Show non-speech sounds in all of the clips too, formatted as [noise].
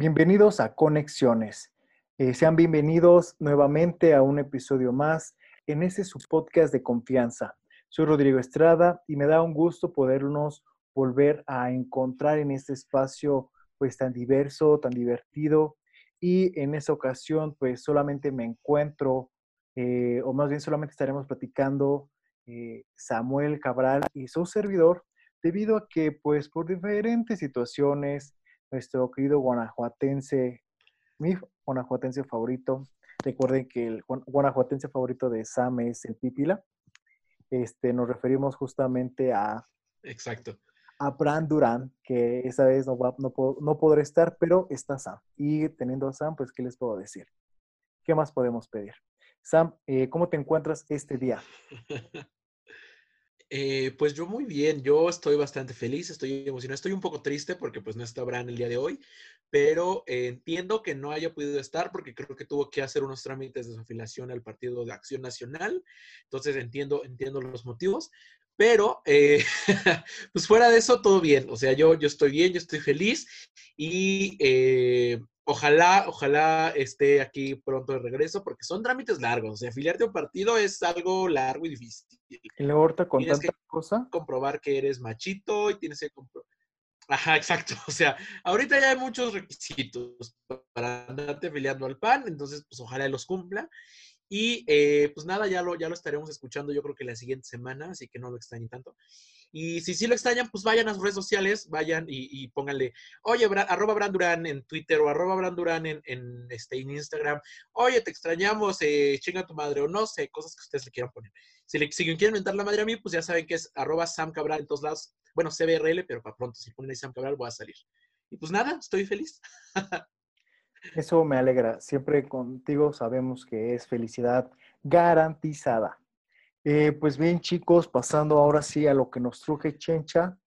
Bienvenidos a Conexiones. Eh, sean bienvenidos nuevamente a un episodio más en ese su podcast de confianza. Soy Rodrigo Estrada y me da un gusto podernos volver a encontrar en este espacio pues tan diverso, tan divertido y en esta ocasión pues solamente me encuentro eh, o más bien solamente estaremos platicando eh, Samuel Cabral y su servidor debido a que pues por diferentes situaciones nuestro querido guanajuatense, mi guanajuatense favorito, recuerden que el guanajuatense favorito de Sam es el Pipila, este, nos referimos justamente a... Exacto. A Bran Durán, que esa vez no, va, no, no podrá estar, pero está Sam. Y teniendo a Sam, pues, ¿qué les puedo decir? ¿Qué más podemos pedir? Sam, eh, ¿cómo te encuentras este día? [laughs] Eh, pues yo muy bien, yo estoy bastante feliz, estoy emocionado, estoy un poco triste porque pues no está Bran el día de hoy, pero eh, entiendo que no haya podido estar porque creo que tuvo que hacer unos trámites de su afiliación al Partido de Acción Nacional, entonces entiendo, entiendo los motivos, pero eh, [laughs] pues fuera de eso todo bien, o sea, yo, yo estoy bien, yo estoy feliz y ojalá, ojalá esté aquí pronto de regreso, porque son trámites largos. O sea, afiliarte a un partido es algo largo y difícil. Y luego ahorita con tanta cosa. Comprobar que eres machito y tienes que comprobar. Ajá, exacto. [laughs] O sea, ahorita ya hay muchos requisitos para andarte afiliando al PAN, entonces, pues ojalá los cumpla. Y eh, pues nada, ya lo, ya lo estaremos escuchando yo creo que la siguiente semana, así que no lo extrañen tanto. Y si sí lo extrañan, pues vayan a sus redes sociales, vayan y, pónganle, oye, arroba Brandurán en Twitter o arroba Brandurán en, en, este, Instagram. Oye, te extrañamos, eh, chinga tu madre o no sé, cosas que ustedes le quieran poner. Si le si quieren mentar la madre a mí, pues ya saben que es arroba Sam Cabral en todos lados. Bueno, CBRL, pero para pronto, si ponen ahí Sam Cabral, voy a salir. Y pues nada, estoy feliz. Eso me alegra. Siempre contigo sabemos que es felicidad garantizada. Eh, pues bien, chicos, pasando ahora sí a lo que nos truje Chencha,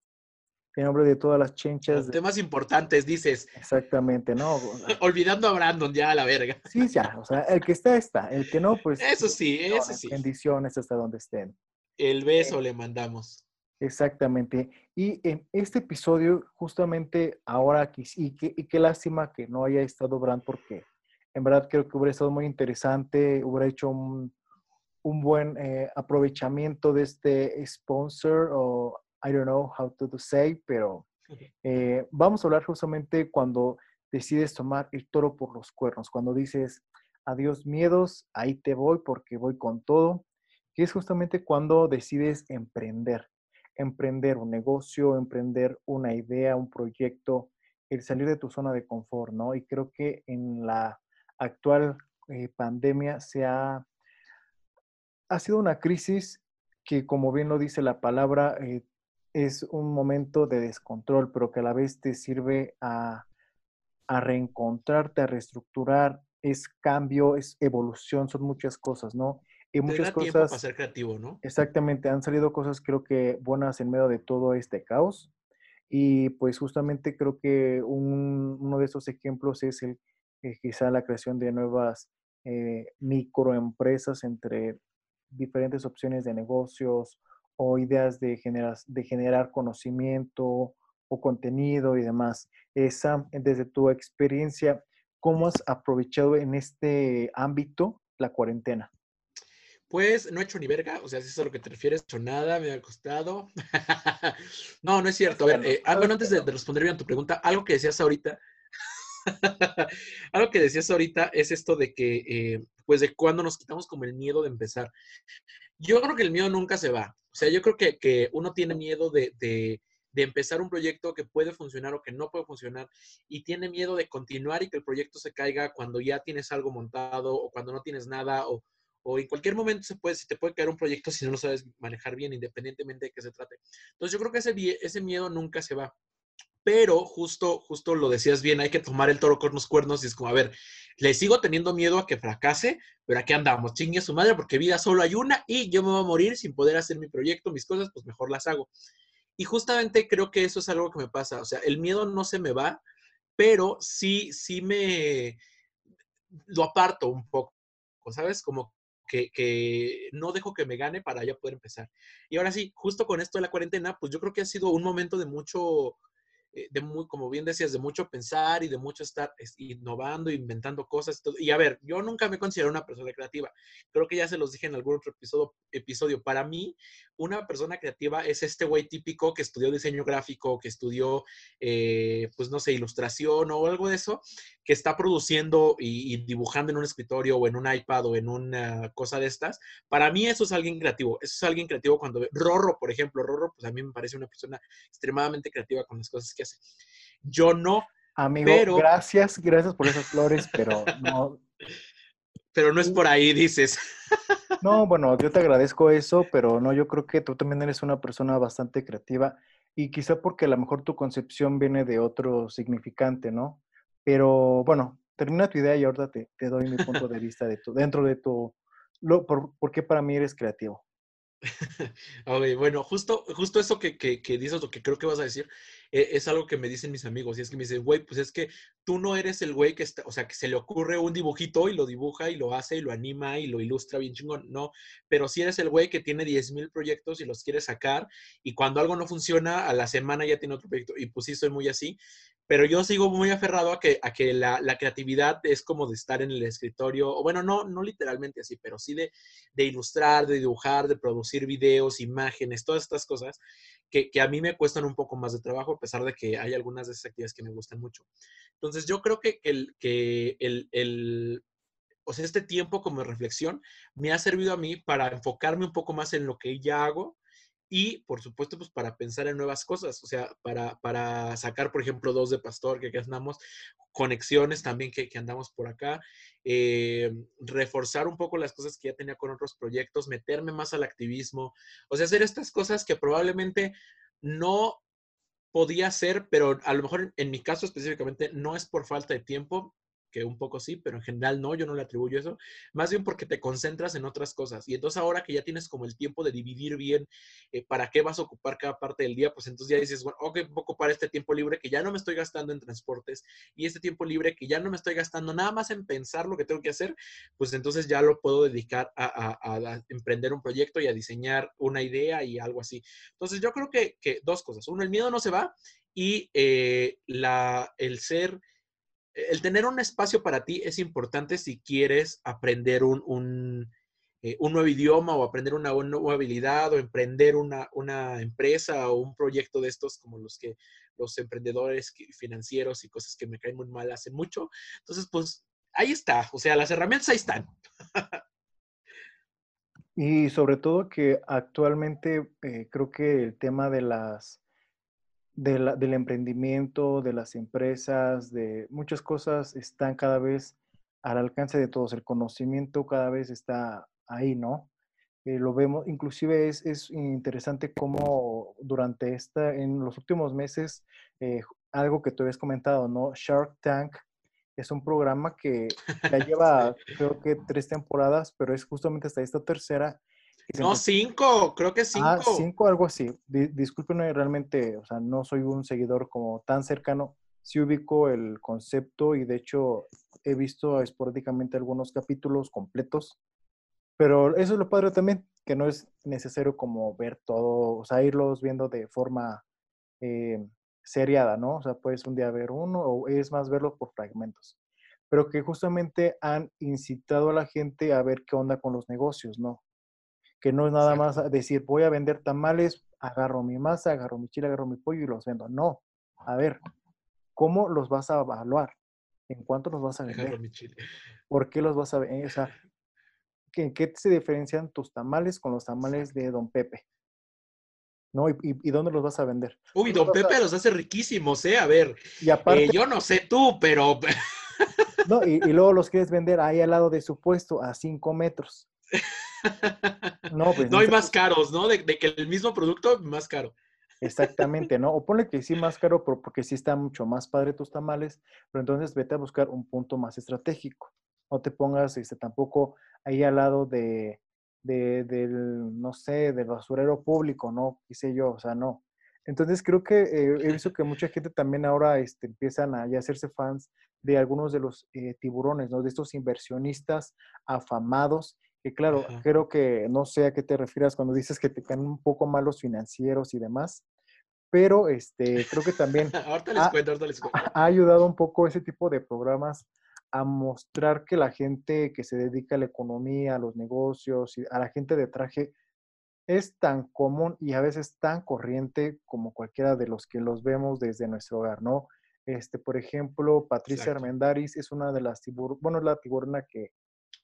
en nombre de todas las chenchas. Los temas importantes, dices. Exactamente, ¿no? [laughs] Olvidando a Brandon ya a la verga. Sí, ya, o sea, el que está, está. El que no, pues. Eso sí, eso sí. Bendiciones hasta donde estén. El beso eh, le mandamos. Exactamente. Y en este episodio, justamente ahora aquí, y, y qué lástima que no haya estado Brand, porque en verdad creo que hubiera estado muy interesante, hubiera hecho un un buen eh, aprovechamiento de este sponsor o I don't know how to say, pero [laughs] eh, vamos a hablar justamente cuando decides tomar el toro por los cuernos, cuando dices adiós miedos, ahí te voy porque voy con todo, que es justamente cuando decides emprender, emprender un negocio, emprender una idea, un proyecto, el salir de tu zona de confort, ¿no? Y creo que en la actual eh, pandemia se ha ha sido una crisis que, como bien lo dice la palabra, eh, es un momento de descontrol, pero que a la vez te sirve a, reencontrarte, a reestructurar, es cambio, es evolución, son muchas cosas, ¿no? Y muchas cosas. para ser creativo, ¿no? Exactamente, han salido cosas creo que buenas en medio de todo este caos. Y pues justamente creo que uno de esos ejemplos es el, eh, quizá la creación de nuevas eh, microempresas entre diferentes opciones de negocios o ideas de, generar, de generar conocimiento o contenido y demás. Esa, desde tu experiencia, ¿cómo has aprovechado en este ámbito la cuarentena? Pues no he hecho ni verga, o sea, si es a lo que te refieres, hecho nada, me ha costado. [laughs] no, no es cierto. A ver, eh, ah, bueno, antes de, responder bien a tu pregunta, algo que decías ahorita, [laughs] algo que decías ahorita es esto de que, eh, pues de cuando nos quitamos como el miedo de empezar. Yo creo que el miedo nunca se va. O sea, yo creo que, uno tiene miedo de, empezar un proyecto que puede funcionar o que no puede funcionar y tiene miedo de continuar y que el proyecto se caiga cuando ya tienes algo montado o cuando no tienes nada o, en cualquier momento se puede, si te puede caer un proyecto [laughs] si no lo sabes manejar bien independientemente de qué se trate. Entonces yo creo que ese, ese miedo nunca se va pero justo, justo lo decías bien, hay que tomar el toro con los cuernos y es como, a ver, le sigo teniendo miedo a que fracase, pero aquí andamos, chingue a su madre, porque vida solo hay una y yo me voy a morir sin poder hacer mi proyecto, mis cosas, pues mejor las hago. Y justamente creo que eso es algo que me pasa, o sea, el miedo no se me va, pero sí, sí me lo aparto un poco, ¿sabes? Como que, que, no dejo que me gane para ya poder empezar. Y ahora sí, justo con esto de la cuarentena, pues yo creo que ha sido un momento de mucho de muy, como bien decías, de mucho pensar y de mucho estar innovando, inventando cosas. Y, a ver, yo nunca me considero una persona creativa. Creo que ya se los dije en algún otro episodio. episodio. Para mí, una persona creativa es este güey típico que estudió diseño gráfico, que estudió, eh, pues no sé, ilustración o algo de eso, que está produciendo y, dibujando en un escritorio o en un iPad o en una cosa de estas. Para mí eso es alguien creativo. Eso es alguien creativo cuando... Rorro, por ejemplo, Rorro, pues a mí me parece una persona extremadamente creativa con las cosas que yo no. Amigo, gracias, gracias por esas flores, pero no. [laughs] Pero no es por ahí, dices. [laughs] No, bueno, yo te agradezco eso, pero no, yo creo que tú también eres una persona bastante creativa y quizá porque a lo mejor tu concepción viene de otro significante, ¿no? Pero bueno, termina tu idea y ahorita te, te doy mi punto de vista de tu, dentro de tu, lo, por, por qué para mí eres creativo. [laughs] bueno, justo, justo eso que, que, que, dices, lo que creo que vas a decir, es algo que me dicen mis amigos. Y es que me dicen, güey, pues es que tú no eres el güey que está, o sea, que se le ocurre un dibujito y lo dibuja y lo hace y lo anima y lo ilustra bien chingón. No, pero sí eres el güey que tiene 10 mil proyectos y los quiere sacar y cuando algo no funciona, a la semana ya tiene otro proyecto. Y pues sí, soy muy así pero yo sigo muy aferrado a que, a que la, la, creatividad es como de estar en el escritorio, o bueno, no, no literalmente así, pero sí de, de ilustrar, de dibujar, de producir videos, imágenes, todas estas cosas que, que, a mí me cuestan un poco más de trabajo, a pesar de que hay algunas de esas actividades que me gustan mucho. Entonces, yo creo que el, que el, el o sea, este tiempo como reflexión me ha servido a mí para enfocarme un poco más en lo que ya hago y por supuesto pues para pensar en nuevas cosas, o sea, para, para sacar por ejemplo dos de Pastor que andamos, conexiones también que, andamos por acá, eh, reforzar un poco las cosas que ya tenía con otros proyectos, meterme más al activismo, o sea, hacer estas cosas que probablemente no podía hacer, pero a lo mejor en mi caso específicamente no es por falta de tiempo, que un poco sí, pero en general no, yo no le atribuyo eso, más bien porque te concentras en otras cosas. Y entonces ahora que ya tienes como el tiempo de dividir bien eh, para qué vas a ocupar cada parte del día, pues entonces ya dices, bueno, ok, voy a ocupar este tiempo libre que ya no me estoy gastando en transportes y este tiempo libre que ya no me estoy gastando nada más en pensar lo que tengo que hacer, pues entonces ya lo puedo dedicar a, emprender un proyecto y a diseñar una idea y algo así. Entonces yo creo que, dos cosas. Uno, el miedo no se va y eh, la, el ser el tener un espacio para ti es importante si quieres aprender un, un, eh, nuevo idioma o aprender una, nueva habilidad o emprender una, una, empresa o un proyecto de estos como los que los emprendedores financieros y cosas que me caen muy mal hacen mucho. Entonces, pues ahí está. O sea, las herramientas ahí están. y sobre todo que actualmente eh, creo que el tema de las del emprendimiento, de las empresas, de muchas cosas están cada vez al alcance de todos. El conocimiento cada vez está ahí, ¿no? Eh, lo vemos, inclusive es, es, interesante cómo durante esta, en los últimos meses, eh, algo que tú habías comentado, ¿no? Shark Tank es un programa que ya [laughs] lleva, creo que tres temporadas, pero es justamente hasta esta tercera no, cinco, creo que cinco. Ah, cinco, algo así. discúlpenme, realmente, o sea, no soy un seguidor como tan cercano. Sí ubico el concepto y de hecho he visto esporádicamente algunos capítulos completos, pero eso es lo padre también, que no es necesario como ver todo, o sea, irlos viendo de forma eh, seriada, ¿no? O sea, puedes un día ver uno o es más verlo por fragmentos, pero que justamente han incitado a la gente a ver qué onda con los negocios, ¿no? Que no es nada más decir, voy a vender tamales, agarro mi masa, agarro mi chile, agarro mi pollo y los vendo. No, a ver, ¿cómo los vas a evaluar? ¿En cuánto los vas a vender? ¿Por qué los vas a vender? O sea, ¿en qué se diferencian tus tamales con los tamales de Don Pepe? ¿No? ¿Y, dónde los vas a vender? Uy, Don Pepe los hace riquísimos, ¿eh? A ver, y aparte, yo no sé tú, pero... [laughs] no, y, y, luego los quieres vender ahí al lado de su puesto, a cinco metros. No, pues, no hay más caros, ¿no? De, que el mismo producto, más caro. Exactamente, ¿no? O ponle que sí más caro porque sí está mucho más padre tus tamales, pero entonces vete a buscar un punto más estratégico. No te pongas este, tampoco ahí al lado de, del, no sé, del basurero público, ¿no? Yo, o sea, no. Entonces creo que eh, he visto que mucha gente también ahora este, empiezan a ya hacerse fans de algunos de los eh, tiburones, ¿no? De estos inversionistas afamados que claro, creo que no sé a qué te refieras cuando dices que te caen un poco malos financieros y demás, pero este, creo que también [laughs] ahorita les ha, cuento, ahorita les cuento. ha ayudado un poco ese tipo de programas a mostrar que la gente que se dedica a la economía, a los negocios, y a la gente de traje, es tan común y a veces tan corriente como cualquiera de los que los vemos desde nuestro hogar, ¿no? Este, por ejemplo, Patricia Exacto. Armendaris es una de las tiburonas, bueno, es la tiburona que,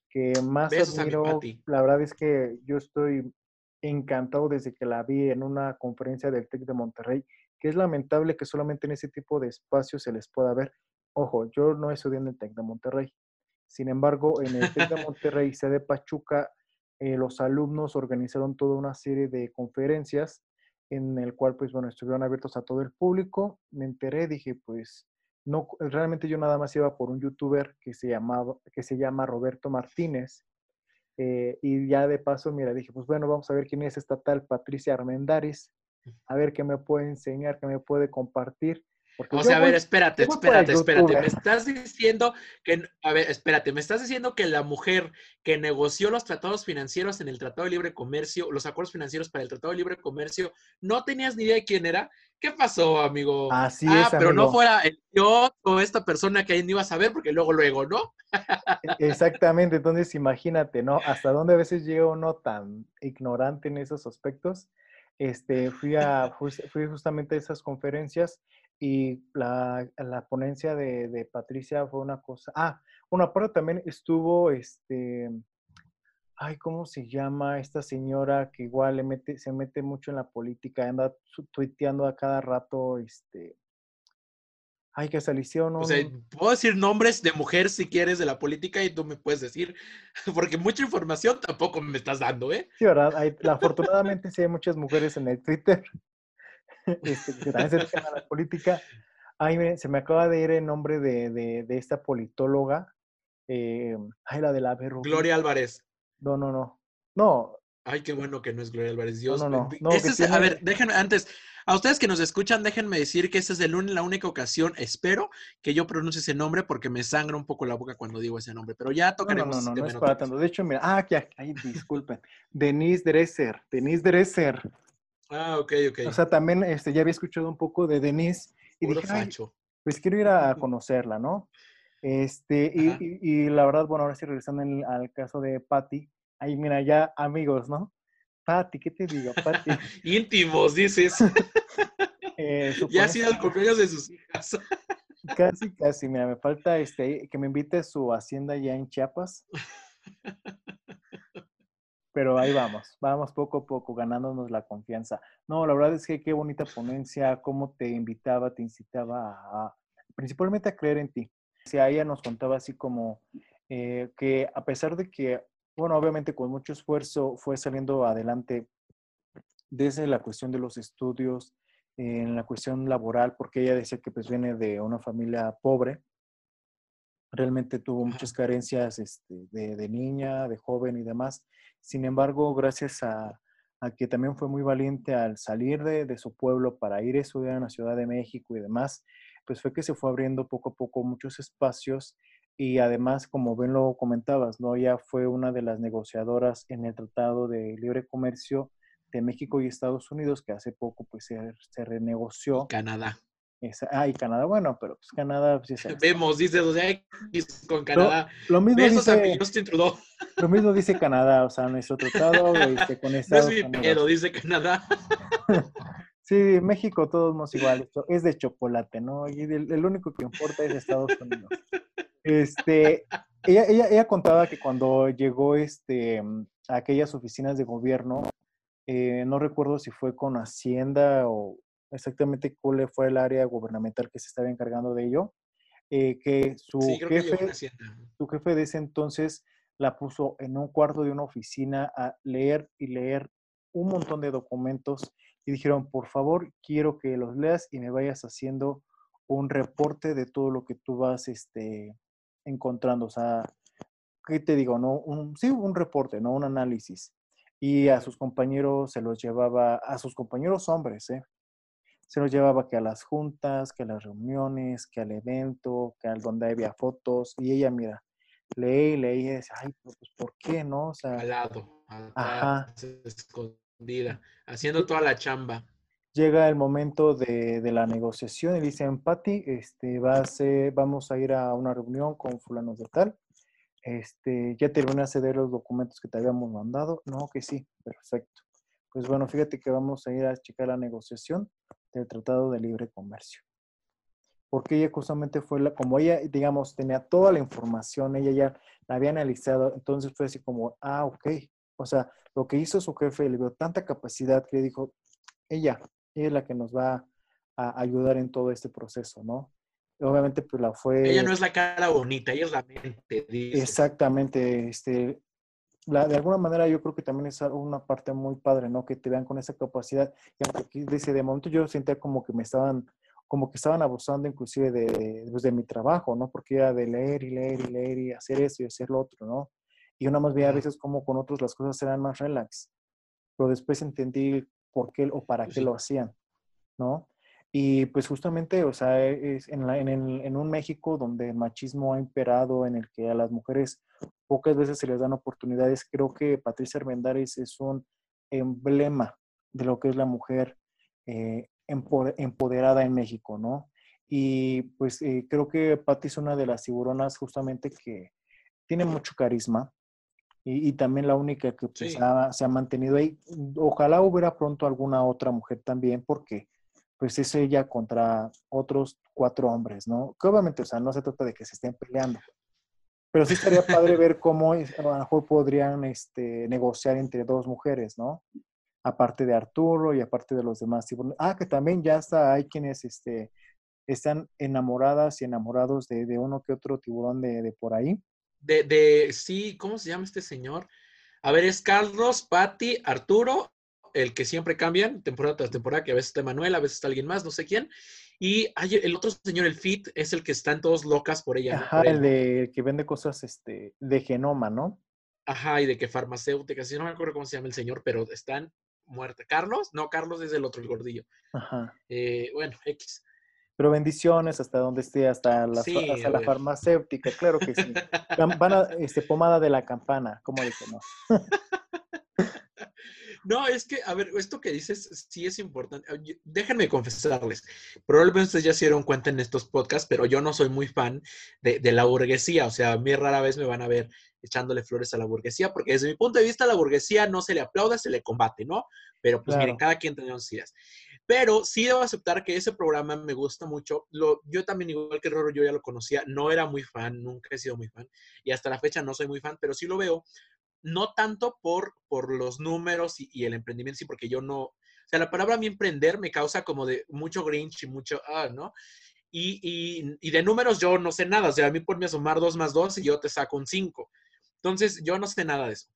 que más Besos admiro. La verdad es que yo estoy encantado desde que la vi en una conferencia del TEC de Monterrey, que es lamentable que solamente en ese tipo de espacios se les pueda ver. Ojo, yo no estudié en el TEC de Monterrey. Sin embargo, en el TEC de Monterrey, sede Pachuca, eh, los alumnos organizaron toda una serie de conferencias en el cual, pues bueno, estuvieron abiertos a todo el público. Me enteré, dije, pues, no, realmente yo nada más iba por un youtuber que se llamaba, que se llama Roberto Martínez. eh, y ya de paso, mira, dije, pues bueno, vamos a ver quién es esta tal Patricia Armendaris, a ver qué me puede enseñar, qué me puede compartir. Porque O sea, a ver, espérate, espérate, espérate. Me estás diciendo que, a ver, espérate, me estás diciendo que la mujer que negoció los tratados financieros en el Tratado de Libre Comercio, los acuerdos financieros para el Tratado de Libre Comercio, no tenías ni idea de quién era. ¿Qué pasó, amigo? Así ah, es, pero no fuera el yo o esta persona que ahí no iba a saber, porque luego, luego, ¿no? E- Exactamente, entonces imagínate, ¿no? Hasta dónde a veces llega uno tan ignorante en esos aspectos. Este, fui, a, fui justamente a esas conferencias y la, la ponencia de, de Patricia fue una cosa. Ah, bueno, aparte también estuvo, este, ay, ¿cómo se llama esta señora que igual le mete, se mete mucho en la política, anda tuiteando a cada rato, este, ay, que se le hicieron O sea, puedo decir nombres de mujer si quieres de la política y tú me puedes decir, [laughs] porque mucha información tampoco me estás dando, ¿eh? Sí, ¿verdad? Hay, afortunadamente sí hay muchas mujeres en el Twitter este, que también se dedican a la política. Ay, miren, se me acaba de ir el nombre de, de, de esta politóloga. eh, ay, la de la verruga. Gloria Álvarez. No, no, no. No, Ay, qué bueno que no es Gloria Álvarez. Dios. no, no, no, A ver, déjenme, antes, a ustedes que nos escuchan, déjenme decir que esta es el un- la única ocasión, espero, que yo pronuncie ese nombre porque me sangra un poco la boca cuando digo ese nombre. Pero ya no, no, tocaremos no, ese no, no tema es para tanto. De hecho, mira, ah, ya, ay, disculpen. Denise Dresser, Denise Dresser. Ah, ok, ok. O sea, también este, ya había escuchado un poco de Denise y Puro dije, ay, pues quiero ir a conocerla, ¿no? Este, y, y- y la verdad, bueno, ahora sí regresando en- al caso de Patty, ahí mira, ya amigos, ¿no? Patty, ¿qué te digo? Patty, [laughs] Íntimos, dices. [laughs] eh, [laughs] ya ha sido el cumpleaños de sus hijas. Casi, casi, mira, me falta este, que me invite a su hacienda ya en Chiapas. Pero ahí vamos, vamos poco a poco ganándonos la confianza. No, la verdad es que qué bonita ponencia, cómo te invitaba, te incitaba a, a- principalmente a creer en ti. O sea, ella nos contaba así como eh, que a pesar de que, bueno, obviamente con mucho esfuerzo fue saliendo adelante desde la cuestión de los estudios, en la cuestión laboral, porque ella decía que pues viene de una familia pobre, realmente tuvo muchas carencias este, de, de niña, de joven y demás. Sin embargo, gracias a, a que también fue muy valiente al salir de, de su pueblo para ir a estudiar en la Ciudad de México y demás, pues fue que se fue abriendo poco a poco muchos espacios y además, como bien lo comentabas, ¿no? Ella fue una de las negociadoras en el Tratado de Libre Comercio de México y Estados Unidos, que hace poco pues se, se renegoció. Canadá. Esa, ah, y Canadá, bueno, pero pues Canadá, pues, ¿no? Vemos, dices, o sea, con Canadá. Lo mismo, Besos a mi dice, Justin Trudeau. [laughs] lo mismo dice Canadá, o sea, nuestro tratado este, con No es Estados mi Unidos. pedo, dice Canadá. [laughs] Sí, México todos somos iguales, es de chocolate, ¿no? Y el, el único que importa es Estados Unidos. Este, ella, ella, ella contaba que cuando llegó este, a aquellas oficinas de gobierno, eh, no recuerdo si fue con Hacienda o exactamente cuál fue el área gubernamental que se estaba encargando de ello, eh, que su Sí, que jefe, su jefe de ese entonces la puso en un cuarto de una oficina a leer y leer un montón de documentos y dijeron, por favor, quiero que los leas y me vayas haciendo un reporte de todo lo que tú vas este, encontrando. O sea, ¿qué te digo? No? Un, sí, un reporte, no un análisis. Y a sus compañeros se los llevaba, a sus compañeros hombres, ¿eh? Se los llevaba que a las juntas, que a las reuniones, que al evento, que al donde había fotos. Y ella, mira, leí, leí y decía, ay, pues ¿por qué no? O sea, Al lado, Ajá. escondida, haciendo toda la chamba. llega el momento de, de, la negociación y dicen, Patti, este, va a ser, vamos a ir a una reunión con fulanos de tal. Este, ya terminé a ceder los documentos que te habíamos mandado. No, que sí, perfecto. Pues bueno, fíjate que vamos a ir a checar la negociación del Tratado de Libre Comercio. Porque ella justamente fue la, como ella, digamos, tenía toda la información, ella ya la había analizado, entonces fue así como, ah, ok. O sea, lo que hizo su jefe le dio tanta capacidad que dijo, ella, ella es la que nos va a ayudar en todo este proceso, ¿no? Obviamente, pues la fue... Ella no es la cara bonita, ella es la mente. Exactamente, este, la, de alguna manera yo creo que también es una parte muy padre, ¿no? Que te vean con esa capacidad. Y aunque aquí dice, de momento yo sentía como que me estaban, como que estaban abusando inclusive de, pues, de mi trabajo, ¿no? Porque era de leer y leer y leer y hacer eso y hacer lo otro, ¿no? Y una más veía a veces como con otros las cosas eran más relax. Pero después entendí por qué o para qué lo hacían, ¿no? Y pues justamente, o sea, es en, en, en, un México donde el machismo ha imperado, en el que a las mujeres pocas veces se les dan oportunidades, creo que Patricia Armendáriz es un emblema de lo que es la mujer eh, empoderada en México, ¿no? Y pues eh, creo que Patti es una de las tiburonas justamente que tiene mucho carisma y, también la única que pues, se ha mantenido ahí. Ojalá hubiera pronto alguna otra mujer también, porque pues es ella contra otros cuatro hombres, ¿no? Que obviamente, o sea, no se trata de que se estén peleando, pero sí estaría padre ver cómo a lo mejor podrían este, negociar entre dos mujeres, ¿no? Aparte de Arturo y aparte de los demás. Ah, que también ya está, hay quienes este, están enamoradas y enamorados de, de uno que otro tiburón de, de por ahí. De, de, sí, ¿cómo se llama este señor? A ver, es Carlos, Patti, Arturo el que siempre cambian temporada tras temporada, que a veces está Manuel, a veces está alguien más, no sé quién. Y hay el otro señor, el Fit, es el que están todos locas por ella. Ajá, el de que vende cosas este, de genoma, ¿no? Ajá, y de que farmacéuticas, no me acuerdo cómo se llama el señor, pero están muertas. ¿Carlos? No, Carlos es el otro, el gordillo. Ajá. Eh, bueno, X. Pero bendiciones hasta donde esté, hasta la, hasta la farmacéutica, claro que sí. Van a, este, pomada de la campana, ¿cómo dice, no? [laughs] No, es que, a ver, esto que dices sí es importante. Déjenme confesarles, probablemente ustedes ya se dieron cuenta en estos podcasts, pero yo no soy muy fan de, la burguesía. O sea, a mí rara vez me van a ver echándole flores a la burguesía, porque desde mi punto de vista la burguesía no se le aplauda, se le combate, ¿no? Pero pues miren, cada quien tiene sus ideas. Pero sí debo aceptar que ese programa me gusta mucho. Lo, yo también, igual que Roro, yo ya lo conocía. No era muy fan, nunca he sido muy fan. Y hasta la fecha no soy muy fan, pero sí lo veo no tanto por, por los números y, el emprendimiento, sí, porque yo no, o sea, la palabra a mí emprender me causa como de mucho grinch y mucho, ah, ¿no? Y, y, y, de números yo no sé nada, o sea, a mí ponme a sumar dos más dos y yo te saco un cinco. Entonces, yo no sé nada de eso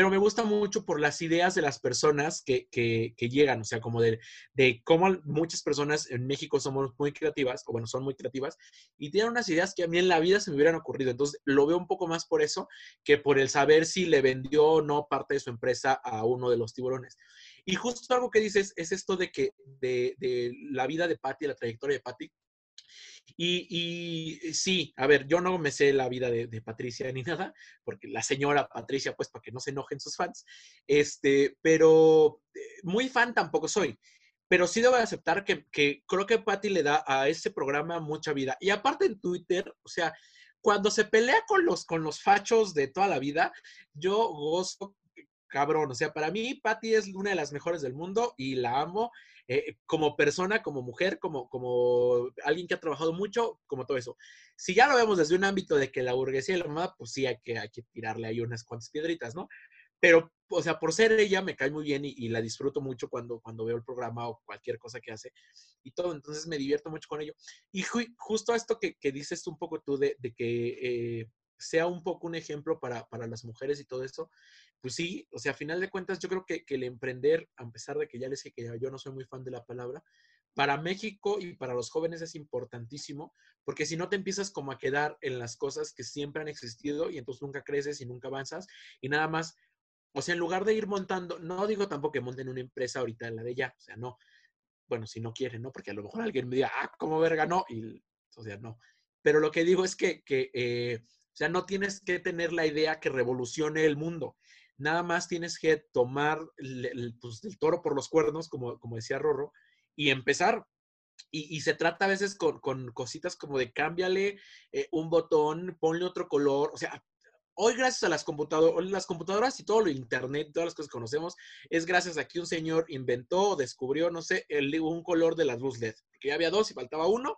pero me gusta mucho por las ideas de las personas que, que, llegan, o sea, como de, de, cómo muchas personas en México somos muy creativas, o bueno, son muy creativas, y tienen unas ideas que a mí en la vida se me hubieran ocurrido. Entonces, lo veo un poco más por eso que por el saber si le vendió o no parte de su empresa a uno de los tiburones. Y justo algo que dices es esto de que de, de la vida de Patty, la trayectoria de Patty, y, eh, sí, a ver, yo no me sé la vida de, Patricia ni [laughs] nada, porque la señora Patricia, pues para que no se enojen sus fans, este, pero eh, muy fan tampoco soy. Pero sí debo aceptar que, creo que Patty le da a ese programa mucha vida. Y aparte en Twitter, o sea, cuando se pelea con los, con los fachos de toda la vida, yo gozo cabrón. O sea, para mí, Patty es una de las mejores del mundo y la amo. Eh, como persona, como mujer, como, como alguien que ha trabajado mucho, como todo eso. Si ya lo vemos desde un ámbito de que la burguesía y la moda, pues sí hay que, hay que tirarle ahí unas cuantas piedritas, ¿no? Pero, o sea, por ser ella me cae muy bien y, la disfruto mucho cuando, cuando veo el programa o cualquier cosa que hace y todo. Entonces me divierto mucho con ello. Y justo esto que, que dices un poco tú de, de que eh, sea un poco un ejemplo para, para, las mujeres y todo eso, pues sí, o sea, a final de cuentas yo creo que, que, el emprender, a pesar de que ya les dije que yo no soy muy fan de la palabra, para México y para los jóvenes es importantísimo, porque si no te empiezas como a quedar en las cosas que siempre han existido y entonces nunca creces y nunca avanzas y nada más, o sea, en lugar de ir montando, no digo tampoco que monten una empresa ahorita en la de ya, o sea, no, bueno, si no quieren, ¿no? Porque a lo mejor alguien me diga, ah, ¿cómo verga no? Y, o sea, no. Pero lo que digo es que, que eh, sea, no tienes que tener la idea que revolucione el mundo. Nada más tienes que tomar el, pues, el toro por los cuernos, como, como decía Rorro, y empezar. Y, se trata a veces con, con cositas como de cámbiale eh, un botón, ponle otro color, o sea, Hoy, gracias a las computadoras, las computadoras y todo lo internet, todas las cosas que conocemos, es gracias a que un señor inventó o descubrió, no sé, el, un color de las luz LED. Que ya había dos y faltaba uno.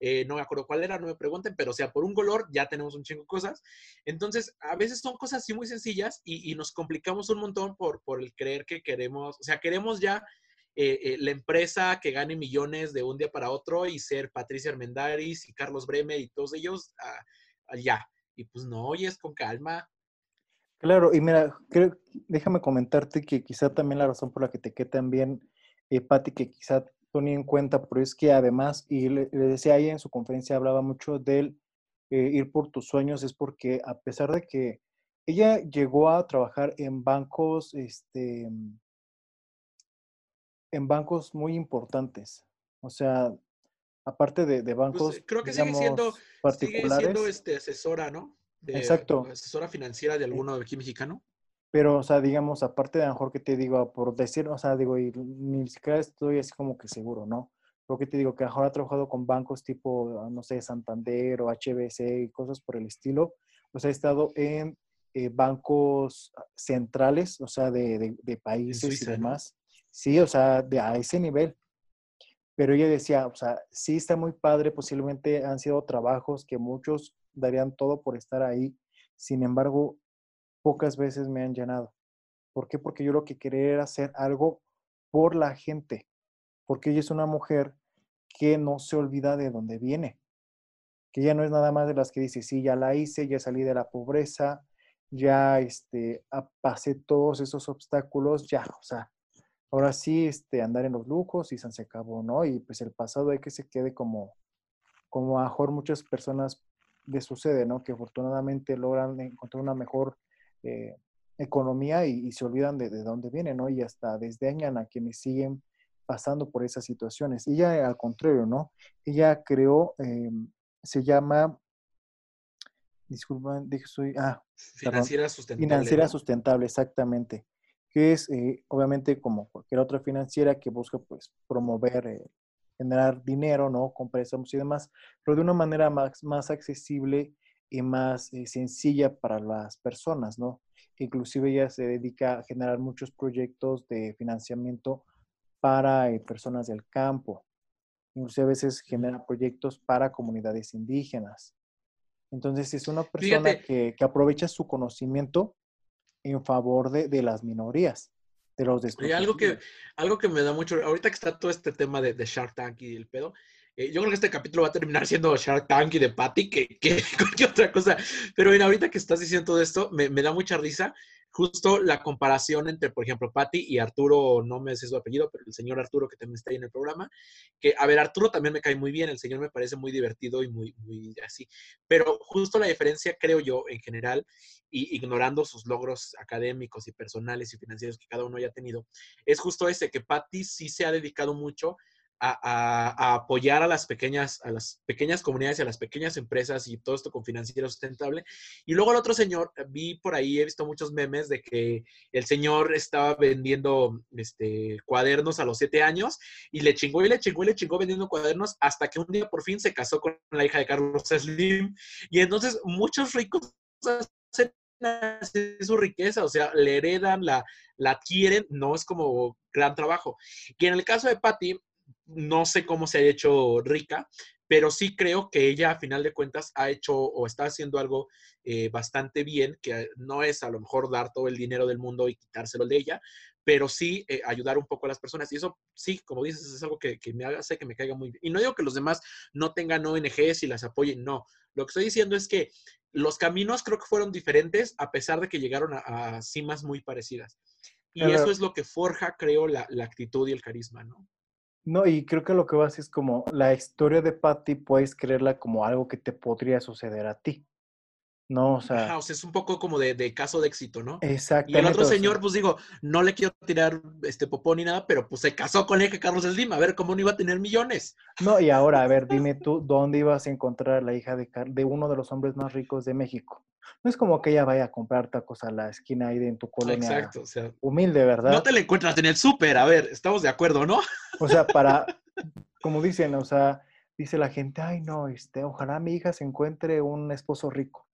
Eh, no me acuerdo cuál era, no me pregunten, pero o sea, por un color ya tenemos un chingo de cosas. Entonces, a veces son cosas así muy sencillas y, nos complicamos un montón por, por el creer que queremos, o sea, queremos ya eh, eh, la empresa que gane millones de un día para otro y ser Patricia Armendáriz y Carlos Bremer y todos ellos uh, ya. Y pues no, oye, es con calma. Claro, y mira, déjame comentarte que quizá también la razón por la que te quedé también, eh, Patti, que quizá ponía en cuenta, pero es que además, y le, decía ahí en su conferencia, hablaba mucho del eh, ir por tus sueños, es porque a pesar de que ella llegó a trabajar en bancos, este, en bancos muy importantes, o sea, aparte de, de pues, bancos. creo que sigue siendo, particulares. sigue siendo este, asesora, ¿no? Exacto. Asesora financiera de alguno de aquí mexicano. Pero, o sea, digamos, aparte de a lo mejor que te digo, por decir, o sea, digo, y ni siquiera estoy así como que seguro, ¿no? Pero que te digo que a lo mejor ha trabajado con bancos tipo, no sé, Santander o HBC y cosas por el estilo. O sea, ha estado en eh, bancos centrales, o sea, de, de, países y demás. Sí, o sea, de, a ese nivel. Pero ella decía, o sea, sí está muy padre, posiblemente han sido trabajos que muchos darían todo por estar ahí, sin embargo, pocas veces me han llenado. ¿Por qué? Porque yo lo que quería era hacer algo por la gente, porque ella es una mujer que no se olvida de dónde viene, que ya no es nada más de las que dice, sí, ya la hice, ya salí de la pobreza, ya este, pasé todos esos obstáculos, ya, o sea, ahora sí este, andar en los lujos y se acabó, ¿no? Y pues el pasado hay que se quede como, como a mejor muchas personas les sucede, ¿no? Que afortunadamente logran encontrar una mejor eh, economía y, se olvidan de, de, dónde vienen, ¿no? Y hasta desdeñan a quienes siguen pasando por esas situaciones. Ella, al contrario, ¿no? Ella creó, em, se llama, disculpen, dije soy, ah, financiera sustentable. Financiera sustentable, exactamente que es eh, obviamente como cualquier otra financiera que busca pues promover, eh, generar dinero, ¿no? Con préstamos y demás, pero de una manera más, más accesible y más eh, sencilla para las personas, ¿no? Inclusive ella se dedica a generar muchos proyectos de financiamiento para personas del campo. Inclusive a veces genera proyectos para comunidades indígenas. Entonces es una persona que, que aprovecha su conocimiento en favor de, de las minorías, de los desprotegidos. algo que, algo que me da mucho, ahorita que está todo este tema de, de Shark Tank y el pedo, eh, yo creo que este capítulo va a terminar siendo Shark Tank y de Patty que, que [laughs] cualquier otra cosa. Pero mira, ahorita que estás diciendo todo esto, me, me da mucha risa justo la comparación entre, por ejemplo, Patty y Arturo, no me sé su apellido, pero el señor Arturo que también está ahí en el programa, que, a ver, Arturo también me cae muy bien, el señor me parece muy divertido y muy, muy así, pero justo la diferencia, creo yo, en general, y ignorando sus logros académicos y personales y financieros que cada uno haya tenido, es justo ese, que Patty sí se ha dedicado mucho a, apoyar a las pequeñas, a las pequeñas comunidades y a las pequeñas empresas y todo esto con financiero sustentable. Y luego el otro señor, vi por ahí, he visto muchos memes de que el señor estaba vendiendo este, cuadernos a los siete años y le chingó y le chingó y le chingó vendiendo cuadernos hasta que un día por fin se casó con la hija de Carlos Slim. Y entonces muchos ricos hacen su riqueza, o sea, le heredan, la, la adquieren, no es como gran trabajo. Y en el caso de Patty, no sé cómo se ha hecho rica, pero sí creo que ella a final de cuentas ha hecho o está haciendo algo eh, bastante bien, que no es a lo mejor dar todo el dinero del mundo y quitárselo de ella, pero sí eh, ayudar un poco a las personas. Y eso sí, como dices, es algo que, me hace que me caiga muy bien. Y no digo que los demás no tengan ONGs y las apoyen, no. Lo que estoy diciendo es que los caminos creo que fueron diferentes a pesar de que llegaron a, cimas muy parecidas. Y eso es lo que forja, creo, la, la actitud y el carisma, ¿no? No, y creo que lo que vas es como la historia de Patty, puedes creerla como algo que te podría suceder a ti. ¿No? O sea, o sea, es un poco como de, caso de éxito, ¿no? Exactamente. Y el otro señor, pues digo, no le quiero tirar este popón ni nada, pero pues se casó con el Carlos Slim, a ver cómo no iba a tener millones. No, y ahora, a ver, dime [laughs] tú, ¿dónde ibas a encontrar a la hija de, de uno de los hombres más ricos de México? No es como que ella vaya a comprar tacos a la esquina ahí de en tu colonia. Exacto, o sea, humilde, ¿verdad? No te la encuentras en el súper, a ver, estamos de acuerdo, ¿no? [laughs] O sea, para, como dicen, o sea, dice la gente, ay no, este, ojalá mi hija se encuentre un esposo rico.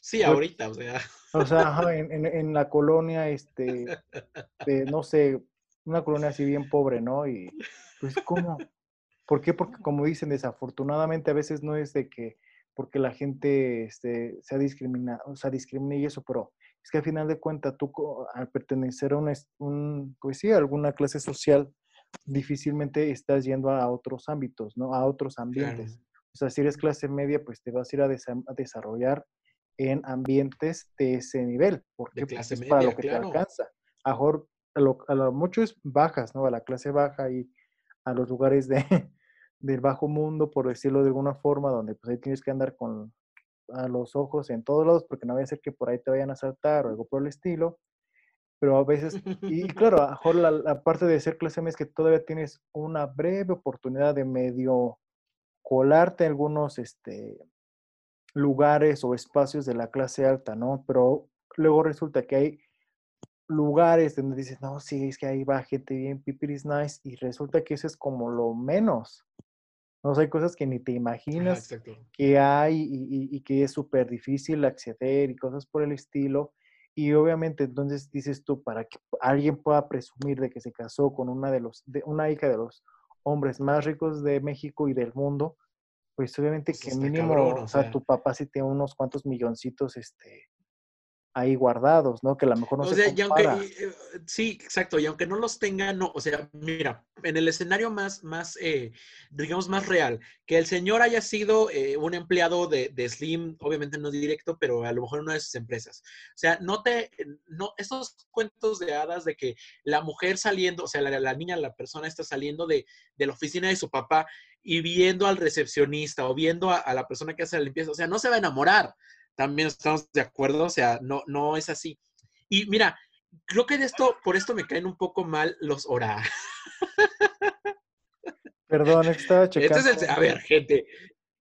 Sí, ahorita, o sea. O sea, [laughs] en, la colonia, este, no sé, una colonia así bien pobre, ¿no? Y pues, ¿cómo? ¿Por qué? Porque como dicen, desafortunadamente a veces no es de que porque la gente este, sea discriminada, o sea, discrimina y eso, pero es que al final de cuentas tú al pertenecer a una, un, pues sí, alguna clase social, difícilmente estás yendo a otros ámbitos, ¿no? A otros ambientes. O sea, si eres clase media, pues te vas a ir a, desarrollar en ambientes de ese nivel, porque pues, es para lo que te alcanza. A, lo, a lo mucho es bajas, ¿no? A la clase baja y a los lugares de, [laughs] del bajo mundo, por decirlo de alguna forma, donde pues ahí tienes que andar con a los ojos en todos lados, porque no vaya a ser que por ahí te vayan a saltar o algo por el estilo. Pero a veces, y [laughs] claro, a mejor la, parte de ser clase media es que todavía tienes una breve oportunidad de medio colarte algunos este, lugares o espacios de la clase alta, ¿no? Pero luego resulta que hay lugares donde dices, no, sí, es que ahí va gente bien, pipiris nice, y resulta que eso es como lo menos. No hay cosas que ni te imaginas que hay y, y, que es súper difícil acceder y cosas por el estilo. Y obviamente entonces dices tú, para que alguien pueda presumir de que se casó con una de los, de una hija de los hombres más ricos de México y del mundo, pues obviamente pues que mínimo, o sea, tu papá sí tiene unos cuantos milloncitos, este, ahí guardados, ¿no? Que a lo mejor no o sea, eh, sí, exacto, y aunque no los tenga, no, o sea, mira, en el escenario más, más eh, digamos, más real, que el señor haya sido eh, un empleado de, Slim, obviamente no directo, pero a lo mejor en una de sus empresas. O sea, no te, no, estos cuentos de hadas de que la mujer saliendo, o sea, la, niña, la persona está saliendo de, la oficina de su papá y viendo al recepcionista o viendo a, a la persona que hace la limpieza, o sea, no se va a enamorar también estamos de acuerdo, o sea, no, no es así. Y mira, creo que de esto, por esto me caen un poco mal los ora. Perdón, estaba checando. Este es el, a ver, gente,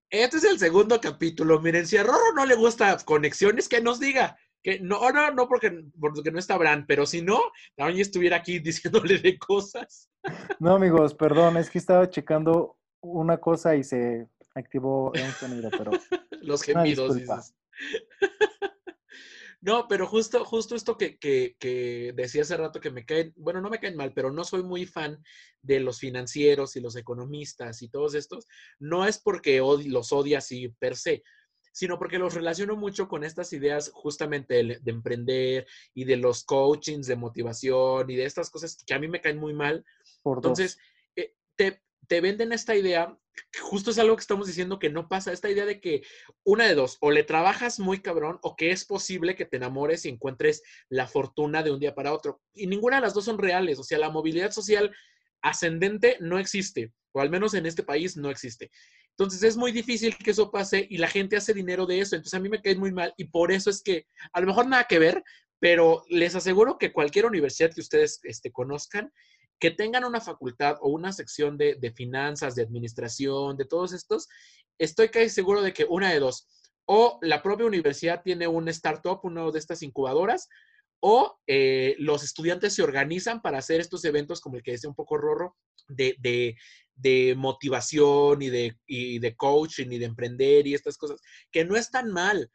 este es el segundo capítulo. Miren, si a Rorro no le gusta conexiones, que nos diga. Que no, no, no, porque, porque no está Bran, pero si no, también estuviera aquí [laughs] diciéndole de cosas. No, amigos, perdón, es que estaba checando una cosa y se activó un sonido, pero. [laughs] Los gemidos, dices. No, pero justo, justo esto que, que, decía hace rato que me caen, bueno, no me caen mal, pero no soy muy fan de los financieros y los economistas y todos estos. No es porque los odia así per se, sino porque los relaciono mucho con estas ideas justamente de, emprender y de los coachings de motivación y de estas cosas que a mí me caen muy mal. Entonces, eh, te, te venden esta idea, justo es algo que estamos diciendo que no pasa, esta idea de que una de dos, o le trabajas muy cabrón o que es posible que te enamores y encuentres la fortuna de un día para otro. Y ninguna de las dos son reales, o sea, la movilidad social ascendente no existe, o al menos en este país no existe. Entonces es muy difícil que eso pase y la gente hace dinero de eso. Entonces a mí me cae muy mal y por eso es que a lo mejor nada que ver, pero les aseguro que cualquier universidad que ustedes este, conozcan que tengan una facultad o una sección de, finanzas, de administración, de todos estos, estoy casi seguro de que una de dos, o la propia universidad tiene un startup, una de estas incubadoras, o eh, los estudiantes se organizan para hacer estos eventos, como el que decía un poco Rorro, de, motivación y de, y de coaching y de emprender y estas cosas, que no es tan mal,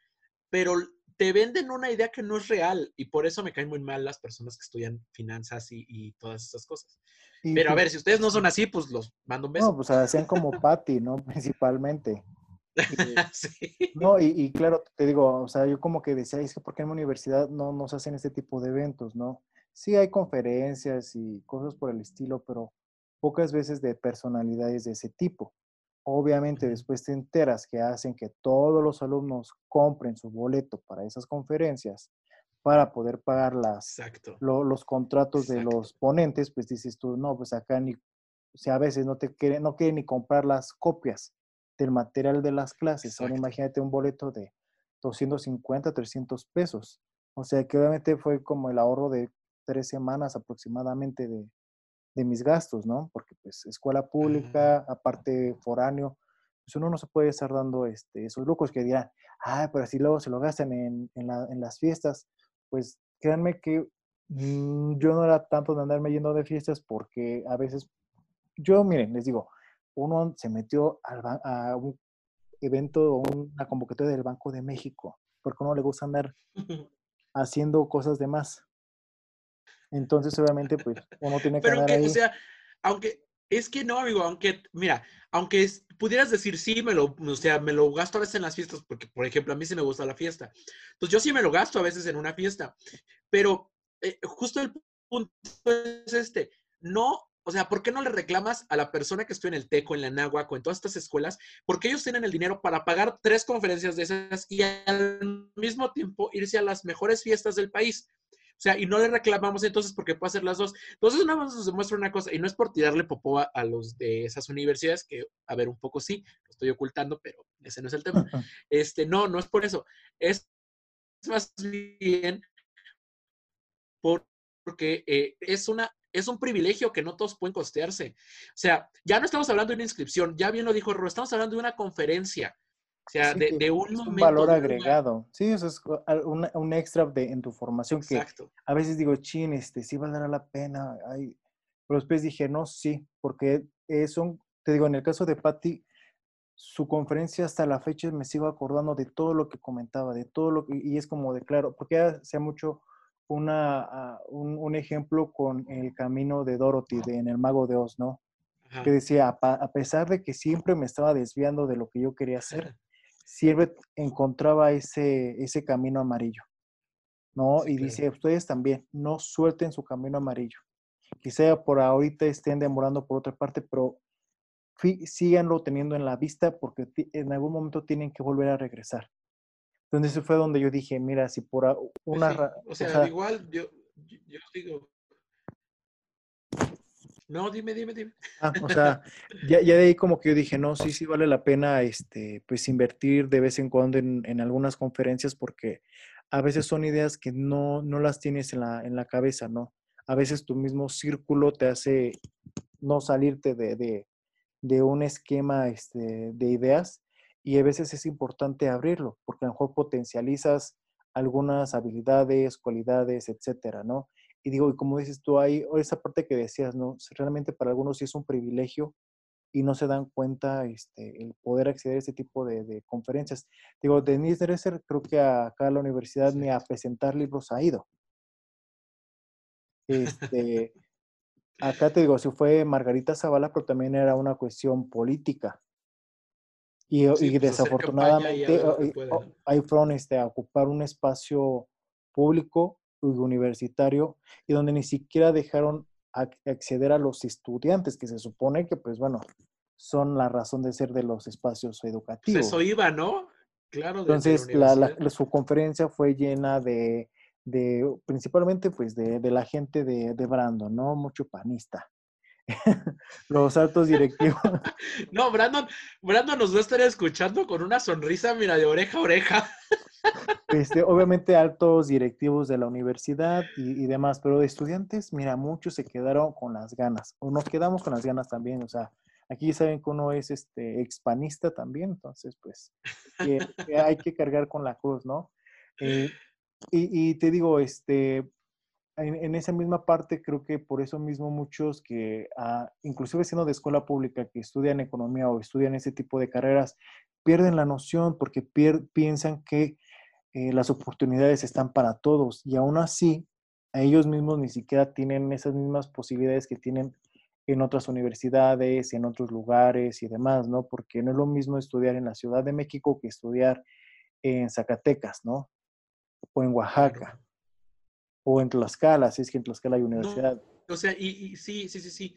pero te venden una idea que no es real y por eso me caen muy mal las personas que estudian finanzas y, todas esas cosas. Pero a ver, si ustedes no son así, pues los mando un beso. No, pues hacían como [laughs] Patty, ¿no? Principalmente. [laughs] sí. No, y, claro, te digo, o sea, yo como que decía, es que ¿por qué en la universidad no nos hacen este tipo de eventos, no? Sí hay conferencias y cosas por el estilo, pero pocas veces de personalidades de ese tipo. Obviamente después te enteras que hacen que todos los alumnos compren su boleto para esas conferencias para poder pagar las, los contratos de los ponentes, pues dices tú, no, pues acá ni, o sea, a veces no te quieren, no quieren ni comprar las copias del material de las clases. Ahora imagínate un boleto de 250, 300 pesos. O sea que obviamente fue como el ahorro de tres semanas aproximadamente de, de mis gastos, ¿no? Porque pues escuela pública, aparte foráneo, pues uno no se puede estar dando este, esos lucros que dirán, ah, pero si luego se lo gastan en, en, las fiestas, pues créanme que mm, yo no era tanto de andarme yendo de fiestas porque a veces yo, miren, les digo, uno se metió al a un evento o una convocatoria del Banco de México, porque uno le gusta andar [laughs] haciendo cosas de más. Entonces, obviamente, pues uno tiene que Pero andar que, ahí. o sea, aunque, es que no, amigo, aunque, mira, aunque es- pudieras decir, sí, me lo, o sea, me lo gasto a veces en las fiestas, porque, por ejemplo, a mí sí me gusta la fiesta. Entonces, yo sí me lo gasto a veces en una fiesta, pero eh, justo el punto es este, no, o sea, ¿por qué no le reclamas a la persona que estudia en el TECO, en la NAHUAC o en todas estas escuelas? Porque ellos tienen el dinero para pagar tres conferencias de esas y al mismo tiempo irse a las mejores fiestas del país. O sea, y no le reclamamos entonces porque puede hacer las dos. Entonces, nada más nos demuestra una cosa, y no es por tirarle popó a, a los de esas universidades, que, a ver, un poco sí, lo estoy ocultando, pero ese no es el tema. Este, no, no es por eso. Es más bien por- porque eh, es una es un privilegio que no todos pueden costearse. O sea, ya no estamos hablando de una inscripción, ya bien lo dijo Ro, estamos hablando de una conferencia. O sea, Sí, de, de un es un momento. valor un agregado. Sí, eso es una- un extra de, en tu formación que Exacto. a veces digo, chin, este, sí valdrá la pena. Ay. Pero después dije, no, sí, porque son, te digo, en el caso de Patty, su conferencia hasta la fecha me sigo acordando de todo lo que comentaba, de todo lo que, y es como de claro, porque hace mucho una, un, un ejemplo con el camino de Dorothy de, en El Mago de Oz, ¿no? Ajá. Que decía, a, a pesar de que siempre me estaba desviando de lo que yo quería hacer, [laughs] siempre encontraba ese, ese camino amarillo, ¿no? Sí, y claro. dice, ustedes también, no suelten su camino amarillo. Quizá por ahorita estén demorando por otra parte, pero síganlo teniendo en la vista porque en algún momento tienen que volver a regresar. Entonces fue donde yo dije, mira, si por Pues una... sí, o sea, sea, igual yo, yo, yo digo. No, dime, dime, dime. Ah, o sea, ya, de ahí como que yo dije, no, sí, sí vale la pena, este, pues invertir de vez en cuando en, en algunas conferencias porque a veces son ideas que no, no las tienes en la, en la cabeza, ¿no? A veces tu mismo círculo te hace no salirte de, de, de un esquema este, de ideas y a veces es importante abrirlo porque a lo mejor potencializas algunas habilidades, cualidades, etcétera, ¿no? Y digo, y como dices tú, hay esa parte que decías, ¿no? Realmente para algunos sí es un privilegio y no se dan cuenta este, el poder acceder a este tipo de, de conferencias. Digo, Denise Dresser creo que acá a la universidad ni a presentar libros ha ido. Este, [laughs] acá te digo, si fue Margarita Zavala, pero también era una cuestión política. Y, Sí, y pues desafortunadamente y- puede, ¿no? ahí fueron este, a ocupar un espacio público universitario y donde ni siquiera dejaron ac- acceder a los estudiantes, que se supone que, pues bueno, son la razón de ser de los espacios Pues educativos. eso iba, ¿no? Claro, Entonces, la, su conferencia fue llena de, de principalmente, pues, de, de la gente de, de Brandon, ¿no? Mucho panista. [laughs] Los altos directivos. [laughs] No, Brandon, Brandon nos va a estar escuchando con una sonrisa, mira, de oreja a oreja. Este, obviamente altos directivos de la universidad y, demás, pero de estudiantes, mira, muchos se quedaron con las ganas, o nos quedamos con las ganas también, o sea, aquí saben que uno es este expanista también, entonces pues hay que cargar con la cruz, ¿no? Eh, y, te digo, este, en, esa misma parte creo que por eso mismo muchos que, ah, inclusive siendo de escuela pública, que estudian economía o estudian ese tipo de carreras, pierden la noción porque piensan que eh, las oportunidades están para todos y aún así a ellos mismos ni siquiera tienen esas mismas posibilidades que tienen en otras universidades, en otros lugares y demás, ¿no? Porque no es lo mismo estudiar en la Ciudad de México que estudiar en Zacatecas, ¿no? O en Oaxaca, o en Tlaxcala, si es que en Tlaxcala hay universidad. O sea, y, y sí, sí, sí, sí.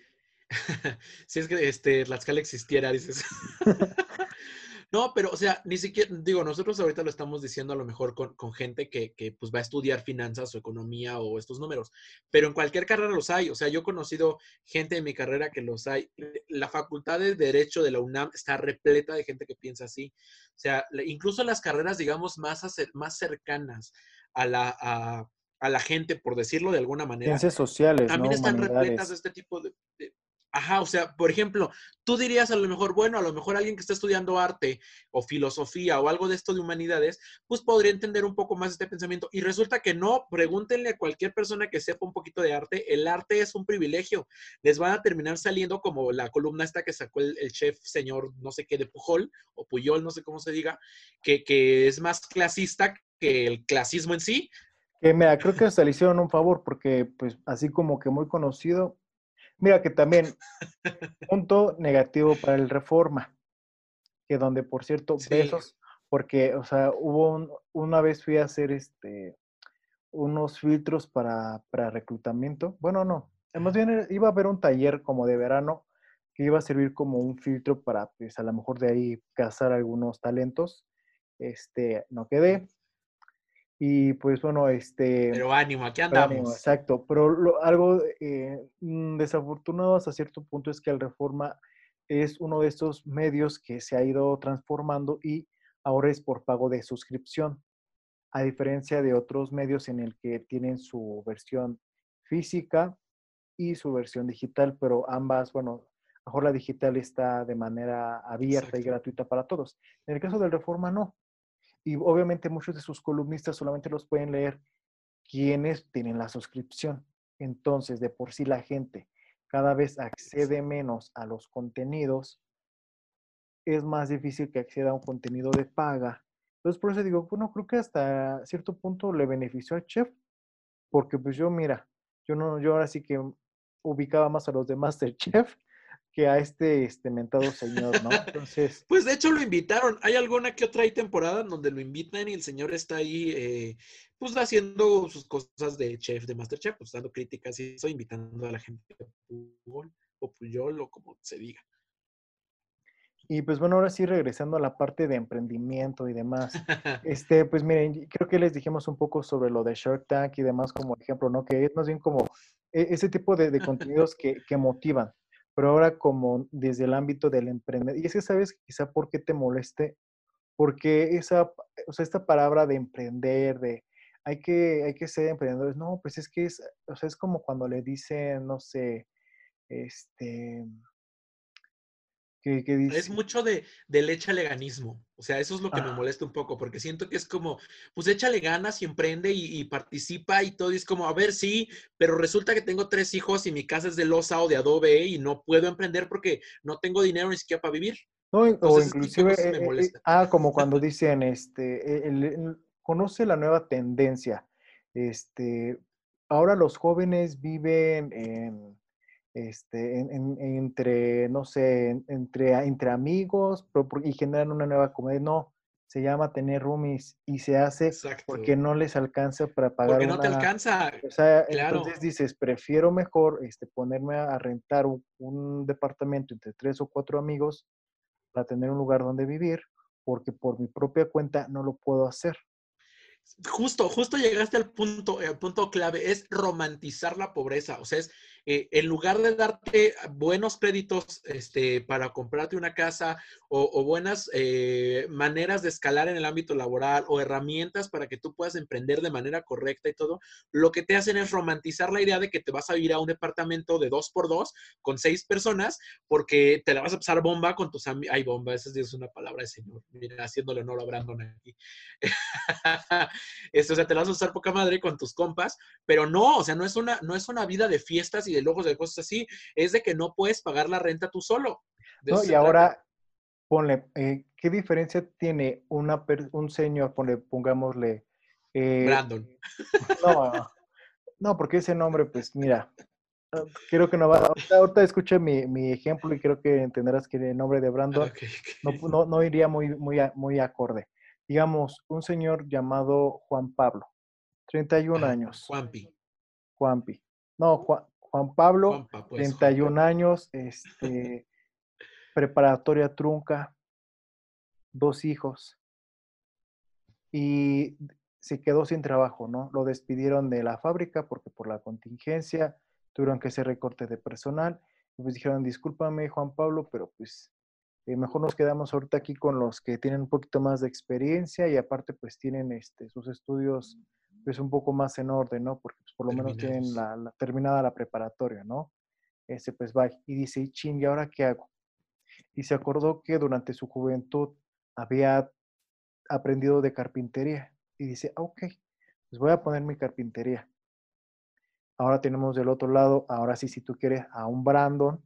[laughs] si es que este, Tlaxcala existiera, dices. [laughs] no, pero, o sea, ni siquiera, digo, nosotros ahorita lo estamos diciendo a lo mejor con, con gente que, que, pues va a estudiar finanzas o economía o estos números, pero en cualquier carrera los hay. O sea, yo he conocido gente en mi carrera que los hay. La facultad de Derecho de la UNAM está repleta de gente que piensa así. O sea, incluso las carreras, digamos, más, acer- más cercanas a la, a, a la gente, por decirlo de alguna manera, Ciencias sociales, ¿no? también están repletas de este tipo de, de- Ajá, o sea, por ejemplo, tú dirías a lo mejor, bueno, a lo mejor alguien que está estudiando arte o filosofía o algo de esto de humanidades, pues podría entender un poco más este pensamiento. Y resulta que no, pregúntenle a cualquier persona que sepa un poquito de arte, el arte es un privilegio. Les van a terminar saliendo como la columna esta que sacó el, chef señor no sé qué de Pujol o Puyol, no sé cómo se diga, que, que es más clasista que el clasismo en sí. Que mira, creo que se le hicieron un favor porque pues así como que muy conocido, Mira que también, punto negativo para el Reforma, que donde, por cierto, besos, porque, o sea, hubo una vez fui a hacer este unos filtros para, para reclutamiento. Bueno, no, más bien iba a haber un taller como de verano que iba a servir como un filtro para, pues, a lo mejor de ahí cazar algunos talentos. Este, no quedé. Y pues bueno, este... Pero ánimo, aquí andamos. exacto, pero algo eh, mm, desafortunado hasta cierto punto es que el Reforma es uno de estos medios que se ha ido transformando y ahora es por pago de suscripción, a diferencia de otros medios en el que tienen su versión física y su versión digital, pero ambas, bueno, mejor la digital está de manera abierta y gratuita para todos. En el caso del Reforma no, y obviamente muchos de sus columnistas solamente los pueden leer quienes tienen la suscripción. Entonces, de por sí la gente cada vez accede menos a los contenidos, es más difícil que acceda a un contenido de paga. Entonces, por eso digo, bueno, creo que hasta cierto punto le benefició a Chef, porque pues yo, mira, yo no, yo ahora sí que ubicaba más a los de Masterchef [laughs] que a este, este mentado señor, ¿no? Entonces. Pues de hecho lo invitaron. Hay alguna que otra temporada en donde lo invitan y el señor está ahí, eh, pues haciendo sus cosas de chef, de Masterchef, pues dando críticas y eso, invitando a la gente o Puyol o como se diga. Y pues bueno, ahora sí, regresando a la parte de emprendimiento y demás. [laughs] este, pues miren, creo que les dijimos un poco sobre lo de Shark Tank y demás como ejemplo, ¿no? Que es más bien como e, ese tipo de, de contenidos que, que motivan pero ahora como desde el ámbito del emprendedor. Y es que sabes quizá por qué te moleste, porque esa, o sea, esta palabra de emprender, de hay que, hay que ser emprendedores, no, pues es que es, o sea, es como cuando le dicen, no sé, este, es mucho de, del échale ganismo. O sea, eso es lo que me molesta un poco, porque siento que es como, pues échale ganas y emprende y, participa y todo. Y es como, a ver, sí, pero resulta que tengo tres hijos y mi casa es de losa o de adobe y no puedo emprender porque no tengo dinero ni siquiera para vivir. No, o inclusive, me eh, eh, ah, como cuando [laughs] dicen, este, conoce la nueva tendencia. Este, ahora los jóvenes viven en este, entre, no sé, entre, entre amigos y generan una nueva comedia. No, se llama tener roomies y se hace porque no les alcanza para pagar. Porque no te alcanza. O sea, entonces dices, prefiero mejor este, ponerme a rentar un, un, departamento entre tres o cuatro amigos para tener un lugar donde vivir, porque por mi propia cuenta no lo puedo hacer. Justo, justo llegaste al punto, al punto clave, es romantizar la pobreza. O sea, es eh, en lugar de darte buenos créditos este, para comprarte una casa o, buenas eh, maneras de escalar en el ámbito laboral o herramientas para que tú puedas emprender de manera correcta y todo, lo que te hacen es romantizar la idea de que te vas a ir a un departamento de dos por dos con seis personas porque te la vas a pasar bomba con tus amigos. Ay, bomba, esa es una palabra de señor. Mira, haciéndole honor a Brandon aquí. [laughs] Esto, o sea, te la vas a usar poca madre con tus compas, pero no, o sea, no es una, no es una vida de fiestas y de lujos, de cosas así, es de que no puedes pagar la renta tú solo. No, y ahora, ponle, eh, ¿qué diferencia tiene una un señor, ponle, pongámosle... Eh, Brandon. [laughs] No, no, porque ese nombre, pues mira, creo que no va. Ahorita, escuché mi, mi, ejemplo y creo que entenderás que el nombre de Brandon No, no, no, iría muy, muy, muy acorde. Digamos, un señor llamado Juan Pablo, 31 años. Juanpi. Juanpi. No, Juan, Juan Pablo, 31 pues, años, este, [laughs] preparatoria trunca, dos hijos. Y se quedó sin trabajo, ¿no? Lo despidieron de la fábrica porque por la contingencia tuvieron que hacer recorte de personal. Y pues dijeron, discúlpame Juan Pablo, pero pues eh, mejor nos quedamos ahorita aquí con los que tienen un poquito más de experiencia y aparte pues tienen este, sus estudios es un poco más en orden, ¿no? Porque pues, por lo menos tienen la, terminada la preparatoria, ¿no? ese pues va y dice, ching, ¿y ahora qué hago? Y se acordó que durante su juventud había aprendido de carpintería y dice, ah, ok, pues voy a poner mi carpintería. Ahora tenemos del otro lado, ahora sí, si tú quieres, a un Brandon,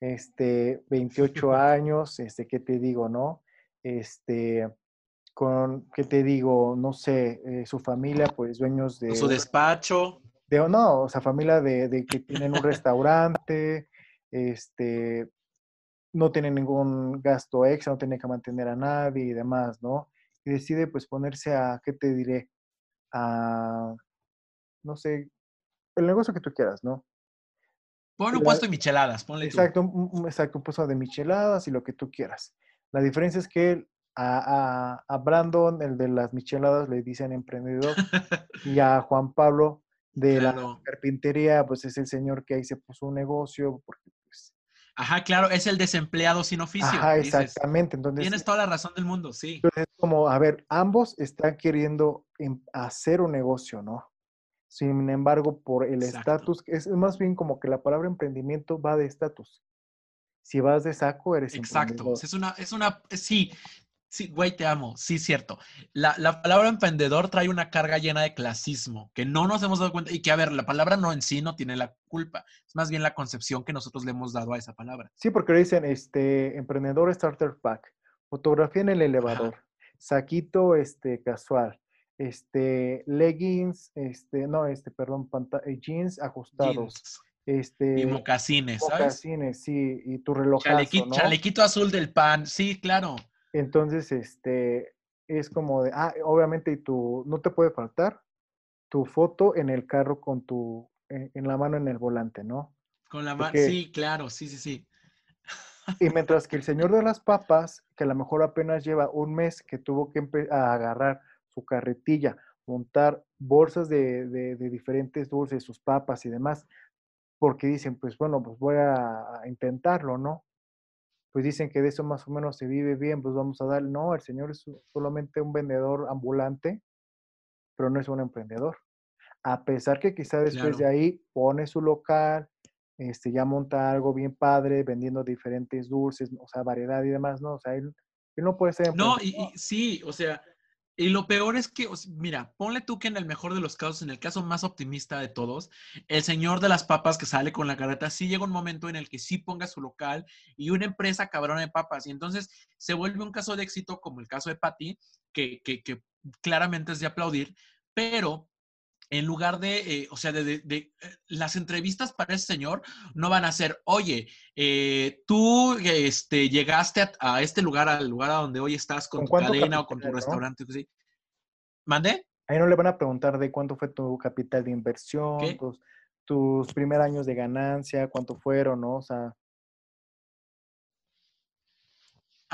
este, 28 [laughs] años, este, ¿qué te digo, no? Este, con, ¿qué te digo? No sé, eh, su familia, pues dueños de... Su despacho. De, no, o sea, familia de, de que tienen un restaurante, este, no tienen ningún gasto extra, no tienen que mantener a nadie y demás, ¿no? Y decide pues ponerse a, ¿qué te diré? A, no sé, el negocio que tú quieras, ¿no? Pon un puesto de micheladas, ponle exacto, Un, exacto, un puesto de micheladas y lo que tú quieras. La diferencia es que a, a, Brandon, el de las micheladas, le dicen emprendedor, [laughs] y a Juan Pablo de la carpintería, pues es el señor que ahí se puso un negocio, porque pues... Ajá, claro, es el desempleado sin oficio. Ajá, exactamente. Entonces, Tienes toda la razón del mundo, sí. Entonces, como, a ver, ambos están queriendo em, hacer un negocio, ¿no? Sin embargo, por el estatus, es más bien como que la palabra emprendimiento va de estatus. Si vas de saco, eres Exacto. Es una, es una, sí, sí, güey, te amo. Sí, cierto. La, la, palabra emprendedor trae una carga llena de clasismo que no nos hemos dado cuenta y que, a ver, la palabra no en sí no tiene la culpa. Es más bien la concepción que nosotros le hemos dado a esa palabra. Sí, porque dicen, este, emprendedor starter pack, fotografía en el elevador, saquito, este, casual, este, leggings, este, no, este, perdón, eh, jeans ajustados. Este, y mocasines, ¿sabes? Mocasines, sí, y tu reloj. Chalequito, azul del pan, sí, claro. Entonces, este, es como de, ah, obviamente, y tu, no te puede faltar tu foto en el carro con tu, en, la mano en el volante, ¿no? Con la mano, sí, claro, sí, sí, sí. Y mientras que el señor de las papas, que a lo mejor apenas lleva un mes que tuvo que a agarrar su carretilla, montar bolsas de, diferentes dulces, sus papas y demás, porque dicen, pues bueno, pues voy a, intentarlo, ¿no? Pues dicen que de eso más o menos se vive bien, pues vamos a dar, no, el señor es solamente un vendedor ambulante, pero no es un emprendedor. A pesar que quizá después de ahí pone su local, este, ya monta algo bien padre, vendiendo diferentes dulces, o sea, variedad y demás, ¿no? O sea, él, no puede ser... No, y, sí, o sea, y lo peor es que, mira, ponle tú que en el mejor de los casos, en el caso más optimista de todos, el señor de las papas que sale con la carreta, sí llega un momento en el que sí ponga su local y una empresa cabrona de papas. Y entonces se vuelve un caso de éxito como el caso de Patty, que, que, que claramente es de aplaudir, pero en lugar de, eh, o sea, de, eh, las entrevistas para ese señor no van a ser, oye, eh, tú este, llegaste a, este lugar, al lugar a donde hoy estás con, tu cadena o con tu restaurante. ¿sí? ¿Mande? Ahí no le van a preguntar de cuánto fue tu capital de inversión, tus, tus primeros años de ganancia, cuánto fueron, ¿no? O sea,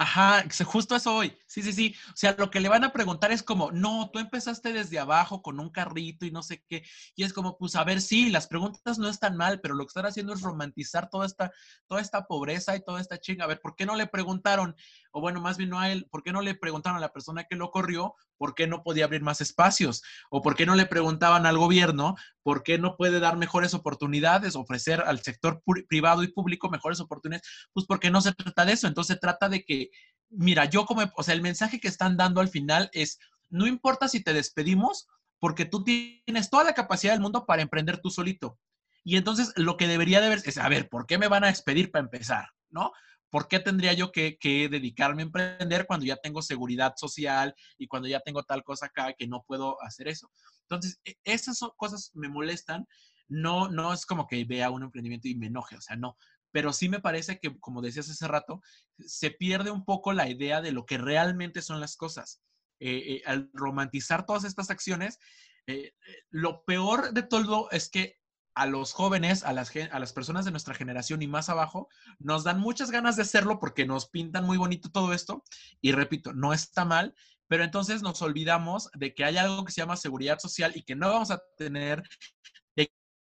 Ajá, justo eso hoy. Sí, sí, sí. O sea, lo que le van a preguntar es como, no, tú empezaste desde abajo con un carrito y no sé qué. Y es como, pues a ver, sí, las preguntas no están mal, pero lo que están haciendo es romantizar toda esta, toda esta pobreza y toda esta chinga. A ver, ¿por qué no le preguntaron? O bueno, más bien no a él, ¿por qué no le preguntaron a la persona que lo corrió por qué no podía abrir más espacios? ¿O por qué no le preguntaban al gobierno por qué no puede dar mejores oportunidades, ofrecer al sector privado y público mejores oportunidades? Pues porque no se trata de eso. Entonces se trata de que mira, yo como, o sea, el mensaje que están dando al final es, no importa si te despedimos, porque tú tienes toda la capacidad del mundo para emprender tú solito. Y entonces lo que debería de ver es, a ver, ¿por qué me van a despedir para empezar? ¿No? ¿Por qué tendría yo que, dedicarme a emprender cuando ya tengo seguridad social y cuando ya tengo tal cosa acá que no puedo hacer eso? Entonces, e, esas cosas me molestan. No, no es como que vea un emprendimiento y me enoje, o sea, no, pero sí me parece que, como decías hace rato, se pierde un poco la idea de lo que realmente son las cosas. Eh, eh, al romantizar todas estas acciones, eh, lo peor de todo es que a los jóvenes, a las, a las personas de nuestra generación y más abajo, nos dan muchas ganas de hacerlo porque nos pintan muy bonito todo esto. Y repito, no está mal, pero entonces nos olvidamos de que hay algo que se llama seguridad social y que no vamos a tener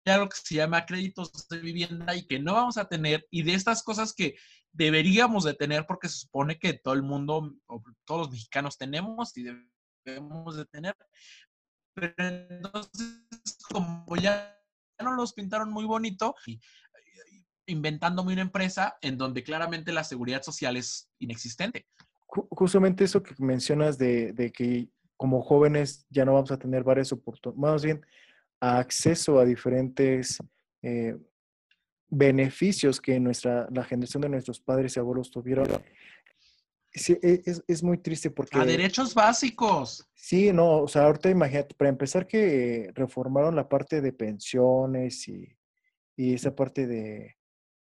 algo que se llama créditos de vivienda y que no vamos a tener, y de estas cosas que deberíamos de tener porque se supone que todo el mundo, o todos los mexicanos tenemos y debemos de tener. Pero entonces, como ya no los pintaron muy bonito, y, inventándome una empresa en donde claramente la seguridad social es inexistente. Justamente eso que mencionas de, de que como jóvenes ya no vamos a tener varias oportunidades, más bien acceso a diferentes eh, beneficios que nuestra, la generación de nuestros padres y abuelos tuvieron. E, es, es, muy triste porque... A derechos básicos. Sí, no, o sea, ahorita imagínate, para empezar que reformaron la parte de pensiones y, y esa parte de,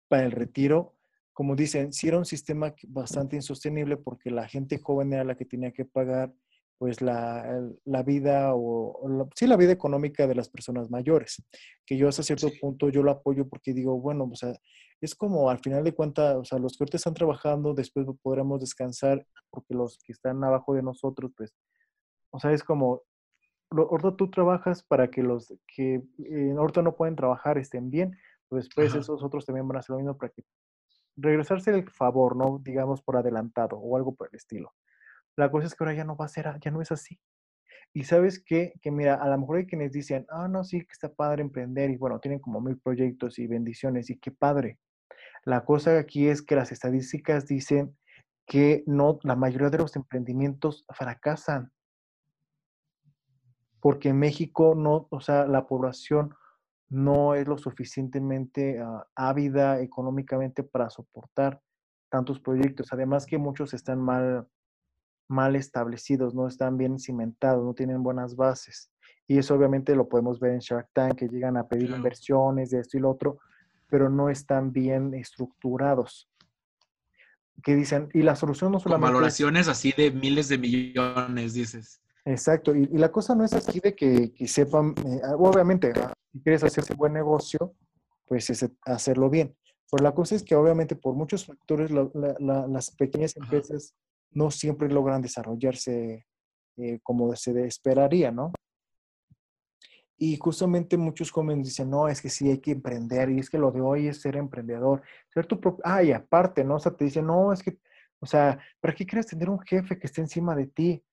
para el retiro, como dicen, sí era un sistema bastante insostenible porque la gente joven era la que tenía que pagar pues la, la vida o, sí la vida económica de las personas mayores, que yo hasta cierto punto yo lo apoyo porque digo, bueno, o sea, es como al final de cuentas, o sea, los que ahorita están trabajando, después podremos descansar porque los que están abajo de nosotros, pues, o sea, es como, ahorita tú trabajas para que los que eh, ahorita no pueden trabajar estén bien, pues después esos otros también van a hacer lo mismo para que regresarse el favor, ¿no? Digamos por adelantado o algo por el estilo. La cosa es que ahora ya no va a ser, ya no es así. Y sabes qué? Que mira, a lo mejor hay quienes dicen, ah, no, sí, que está padre emprender y bueno, tienen como mil proyectos y bendiciones y qué padre. La cosa aquí es que las estadísticas dicen que no, la mayoría de los emprendimientos fracasan. Porque en México no, o sea, la población no es lo suficientemente ah, ávida económicamente para soportar tantos proyectos. Además que muchos están mal, mal establecidos, no están bien cimentados, no tienen buenas bases. Y eso obviamente lo podemos ver en Shark Tank, que llegan a pedir inversiones de esto y lo otro, pero no están bien estructurados. Que dicen, y la solución no solamente... Con valoraciones así de miles de millones, dices. Exacto, y, la cosa no es así de que, sepan, eh, ah, obviamente, ah, si quieres hacer ese buen negocio, pues es hacerlo bien. Pero la cosa es que obviamente por muchos factores las pequeñas empresas no siempre logran desarrollarse eh, como se esperaría, ¿no? Y justamente muchos jóvenes dicen, no, es que sí hay que emprender, y es que lo de hoy es ser emprendedor, ser tu propio, ah, y aparte, ¿no? O sea, te dicen, no, es que, o sea, ¿para qué quieres tener un jefe que esté encima de ti?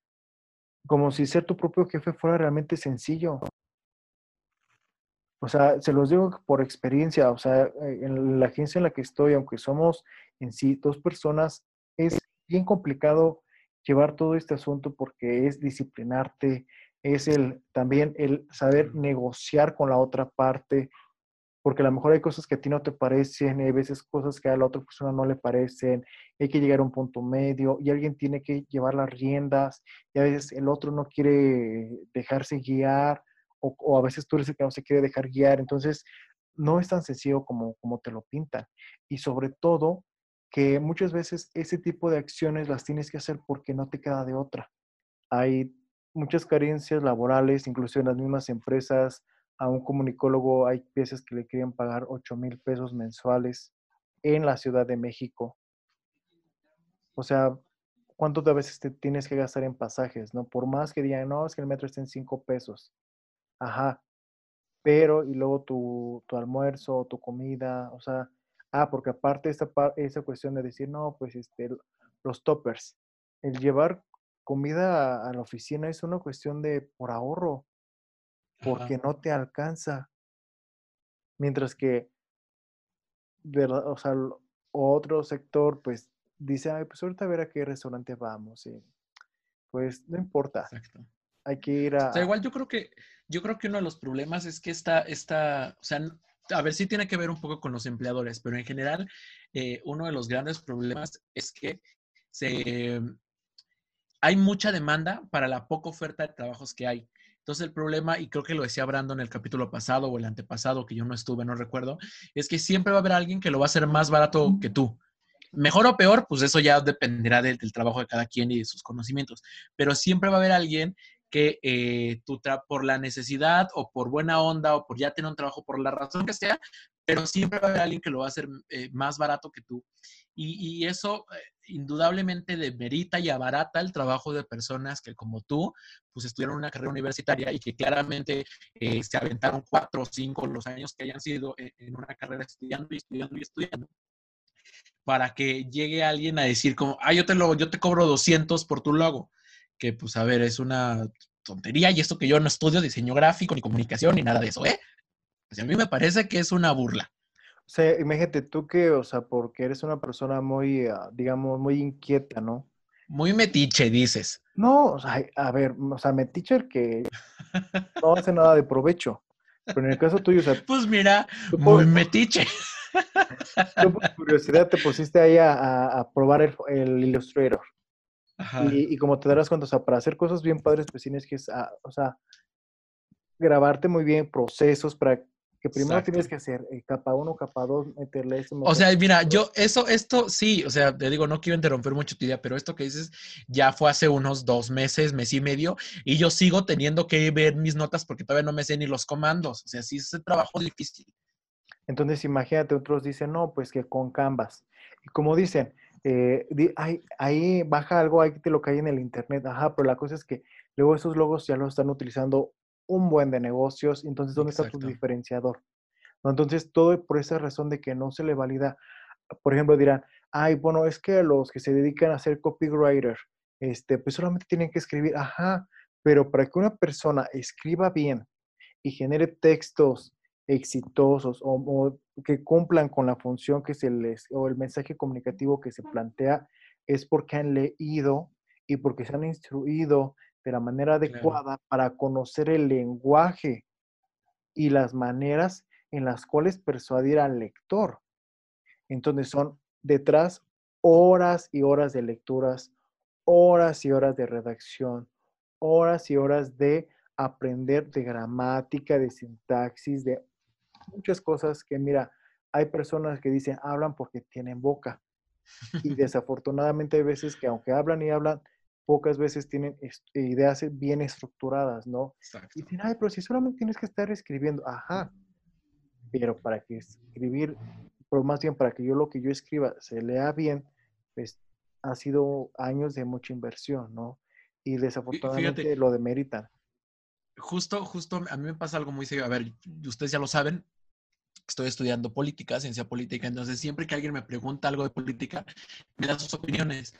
como si ser tu propio jefe fuera realmente sencillo. O sea, se los digo por experiencia, o sea, eh, en la agencia en la que estoy, aunque somos en sí dos personas, es bien complicado llevar todo este asunto porque es disciplinarte, es el también el saber negociar con la otra parte, porque a lo mejor hay cosas que a ti no te parecen, hay veces cosas que a la otra persona no le parecen, hay que llegar a un punto medio y alguien tiene que llevar las riendas y a veces el otro no quiere dejarse guiar o, a veces tú eres el que no se quiere dejar guiar, entonces no es tan sencillo como, como te lo pintan. Y sobre todo que muchas veces ese tipo de acciones las tienes que hacer porque no te queda de otra. Hay muchas carencias laborales, incluso en las mismas empresas, a un comunicólogo hay veces que le quieren pagar 8 mil pesos mensuales en la Ciudad de México. O sea, ¿cuánto de veces te tienes que gastar en pasajes? ¿No? Por más que digan, no, es que el metro está en 5 pesos. Ajá. Pero, y luego tu, tu almuerzo, tu comida, o sea, ah, porque aparte esta, esa cuestión de decir, no, pues este, los toppers, el llevar comida a la oficina es una cuestión de por ahorro porque no te alcanza. Mientras que, o sea, otro sector, pues, dice, ay, pues ahorita a ver a qué restaurante vamos. Y, pues no importa. Hay que ir a. O sea, igual yo creo que, yo creo que uno de los problemas es que esta, esta, o sea, a ver si tiene que ver un poco con los empleadores, pero en general, eh, uno de los grandes problemas es que hay mucha demanda para la poca oferta de trabajos que hay. Entonces el problema, y creo que lo decía Brandon en el capítulo pasado o el antepasado, que yo no estuve, no recuerdo, es que siempre va a haber alguien que lo va a hacer más barato que tú. Mejor o peor, pues eso ya dependerá del, trabajo de cada quien y de sus conocimientos, pero siempre va a haber alguien que eh, tú por la necesidad o por buena onda o por ya tener un trabajo, por la razón que sea, pero siempre va a haber alguien que lo va a hacer eh, más barato que tú. Y, eso eh, indudablemente demerita y abarata el trabajo de personas que como tú, pues estudiaron una carrera universitaria y que claramente eh, se aventaron cuatro o cinco los años que hayan sido en una carrera estudiando y estudiando y estudiando para que llegue alguien a decir como, ah, yo te, lo, yo te cobro 200 por tu logo, que pues a ver, es una tontería y esto que yo no estudio diseño gráfico ni comunicación ni nada de eso, ¿eh? Pues a mí me parece que es una burla. O sea, imagínate tú que, o sea, porque eres una persona muy, ah, digamos, muy inquieta, ¿no? Muy metiche, dices. No, o sea, a ver, o sea, metiche el que [laughs] no hace nada de provecho. Pero en el caso tuyo, o sea... Pues mira, muy metiche. Tú por curiosidad te pusiste ahí a, probar el, Illustrator. Y, como te darás cuenta, o sea, para hacer cosas bien padres, pues tienes que, ah, o sea, grabarte muy bien procesos para que primero tienes que hacer eh, capa 1, capa 2, meterle eso. o sea, mira, yo, eso, esto, sí, o sea, te digo, no quiero interrumpir mucho tu idea, pero esto que dices ya fue hace unos dos meses, mes y medio, y yo sigo teniendo que ver mis notas porque todavía no me sé ni los comandos. O sea, sí es un trabajo difícil. Entonces, imagínate, otros dicen, no, pues que con Canvas. Y como dicen, eh, ahí baja algo, ahí te lo cae en el internet. Ajá, pero la cosa es que luego esos logos ya los están utilizando un buen de negocios. Entonces, ¿dónde está tu diferenciador? Entonces, todo por esa razón de que no se le valida. Por ejemplo, dirán, ay, bueno, es que los que se dedican a ser copywriter, este, pues solamente tienen que escribir, ajá, pero para que una persona escriba bien y genere textos exitosos o, que cumplan con la función que se les, o el mensaje comunicativo que se plantea, es porque han leído y porque se han instruido de la manera adecuada para conocer el lenguaje y las maneras en las cuales persuadir al lector. Entonces son detrás horas y horas de lecturas, horas y horas de redacción, horas y horas de aprender de gramática, de sintaxis, de muchas cosas que, mira, hay personas que dicen hablan porque tienen boca. Y [laughs] desafortunadamente hay veces que aunque hablan y hablan, pocas veces tienen ideas bien estructuradas, ¿no? Y dicen, ay, pero si solamente tienes que estar escribiendo, ajá, pero para que escribir, pero más bien para que yo lo que yo escriba se lea bien, pues ha sido años de mucha inversión, ¿no? Y desafortunadamente lo demeritan. Justo, justo, a mí me pasa algo muy serio. A ver, ustedes ya lo saben, estoy estudiando política, ciencia política, entonces siempre que alguien me pregunta algo de política, me da sus opiniones.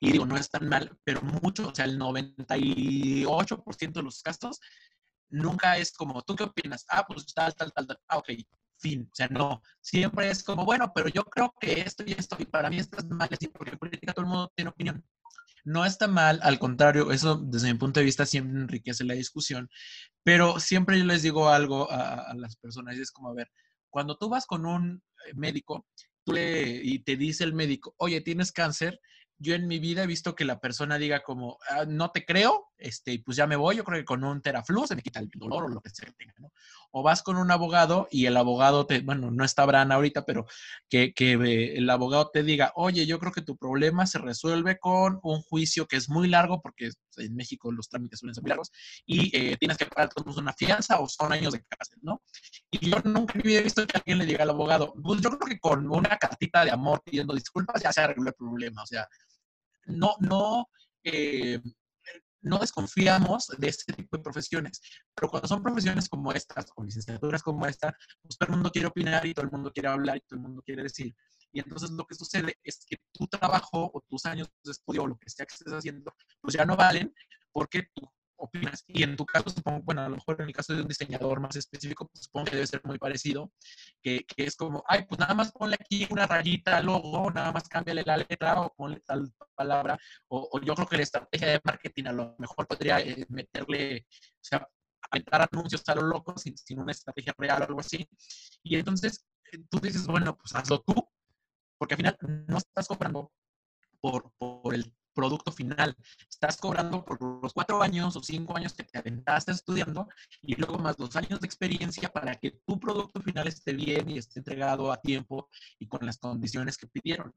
Y digo, no es tan mal, pero mucho, o sea, el 98% de los casos, nunca es como, ¿tú qué opinas? Ah, pues tal, tal, tal, tal. Ah, ok, fin. O sea, no. Siempre es como, bueno, pero yo creo que esto y esto, y para mí esto es mal, así, porque en política todo el mundo tiene opinión. No está mal, al contrario, eso desde mi punto de vista siempre enriquece la discusión, pero siempre yo les digo algo a, a las personas y es como, a ver, cuando tú vas con un eh, médico y te dice el médico, oye, tienes cáncer, yo en mi vida he visto que la persona diga como, ah, no te creo, este, pues ya me voy, yo creo que con un teraflu se me quita el dolor o lo que sea ¿no? O vas con un abogado y el abogado te, bueno, no está Bran ahorita, pero que, que el abogado te diga, oye, yo creo que tu problema se resuelve con un juicio que es muy largo, porque en México los trámites suelen ser muy largos, y eh, tienes que pagar todos una fianza o son años de cárcel, ¿no? Y yo nunca había visto que alguien le diga al abogado, pues yo creo que con una cartita de amor pidiendo disculpas ya se arregló el problema, o sea, no, no, eh, no desconfiamos de este tipo de profesiones, pero cuando son profesiones como estas, o licenciaturas como esta, pues todo el mundo quiere opinar y todo el mundo quiere hablar y todo el mundo quiere decir. Y entonces lo que sucede es que tu trabajo o tus años de estudio o lo que sea que estés haciendo, pues ya no valen porque tú opinas. Y en tu caso, supongo, bueno, a lo mejor en el caso de un diseñador más específico, pues supongo que debe ser muy parecido, que, que, es como, ay, pues nada más ponle aquí una rayita al logo, nada más cámbiale la letra o ponle tal palabra, o, yo creo que la estrategia de marketing a lo mejor podría eh, meterle, o sea, aventar anuncios a lo loco sin, sin una estrategia real o algo así. Y entonces eh, tú dices, bueno, pues hazlo tú, porque al final no estás comprando por, por el producto final. Estás cobrando por los cuatro años o cinco años que te aventaste estudiando y luego más dos años de experiencia para que tu producto final esté bien y esté entregado a tiempo y con las condiciones que pidieron.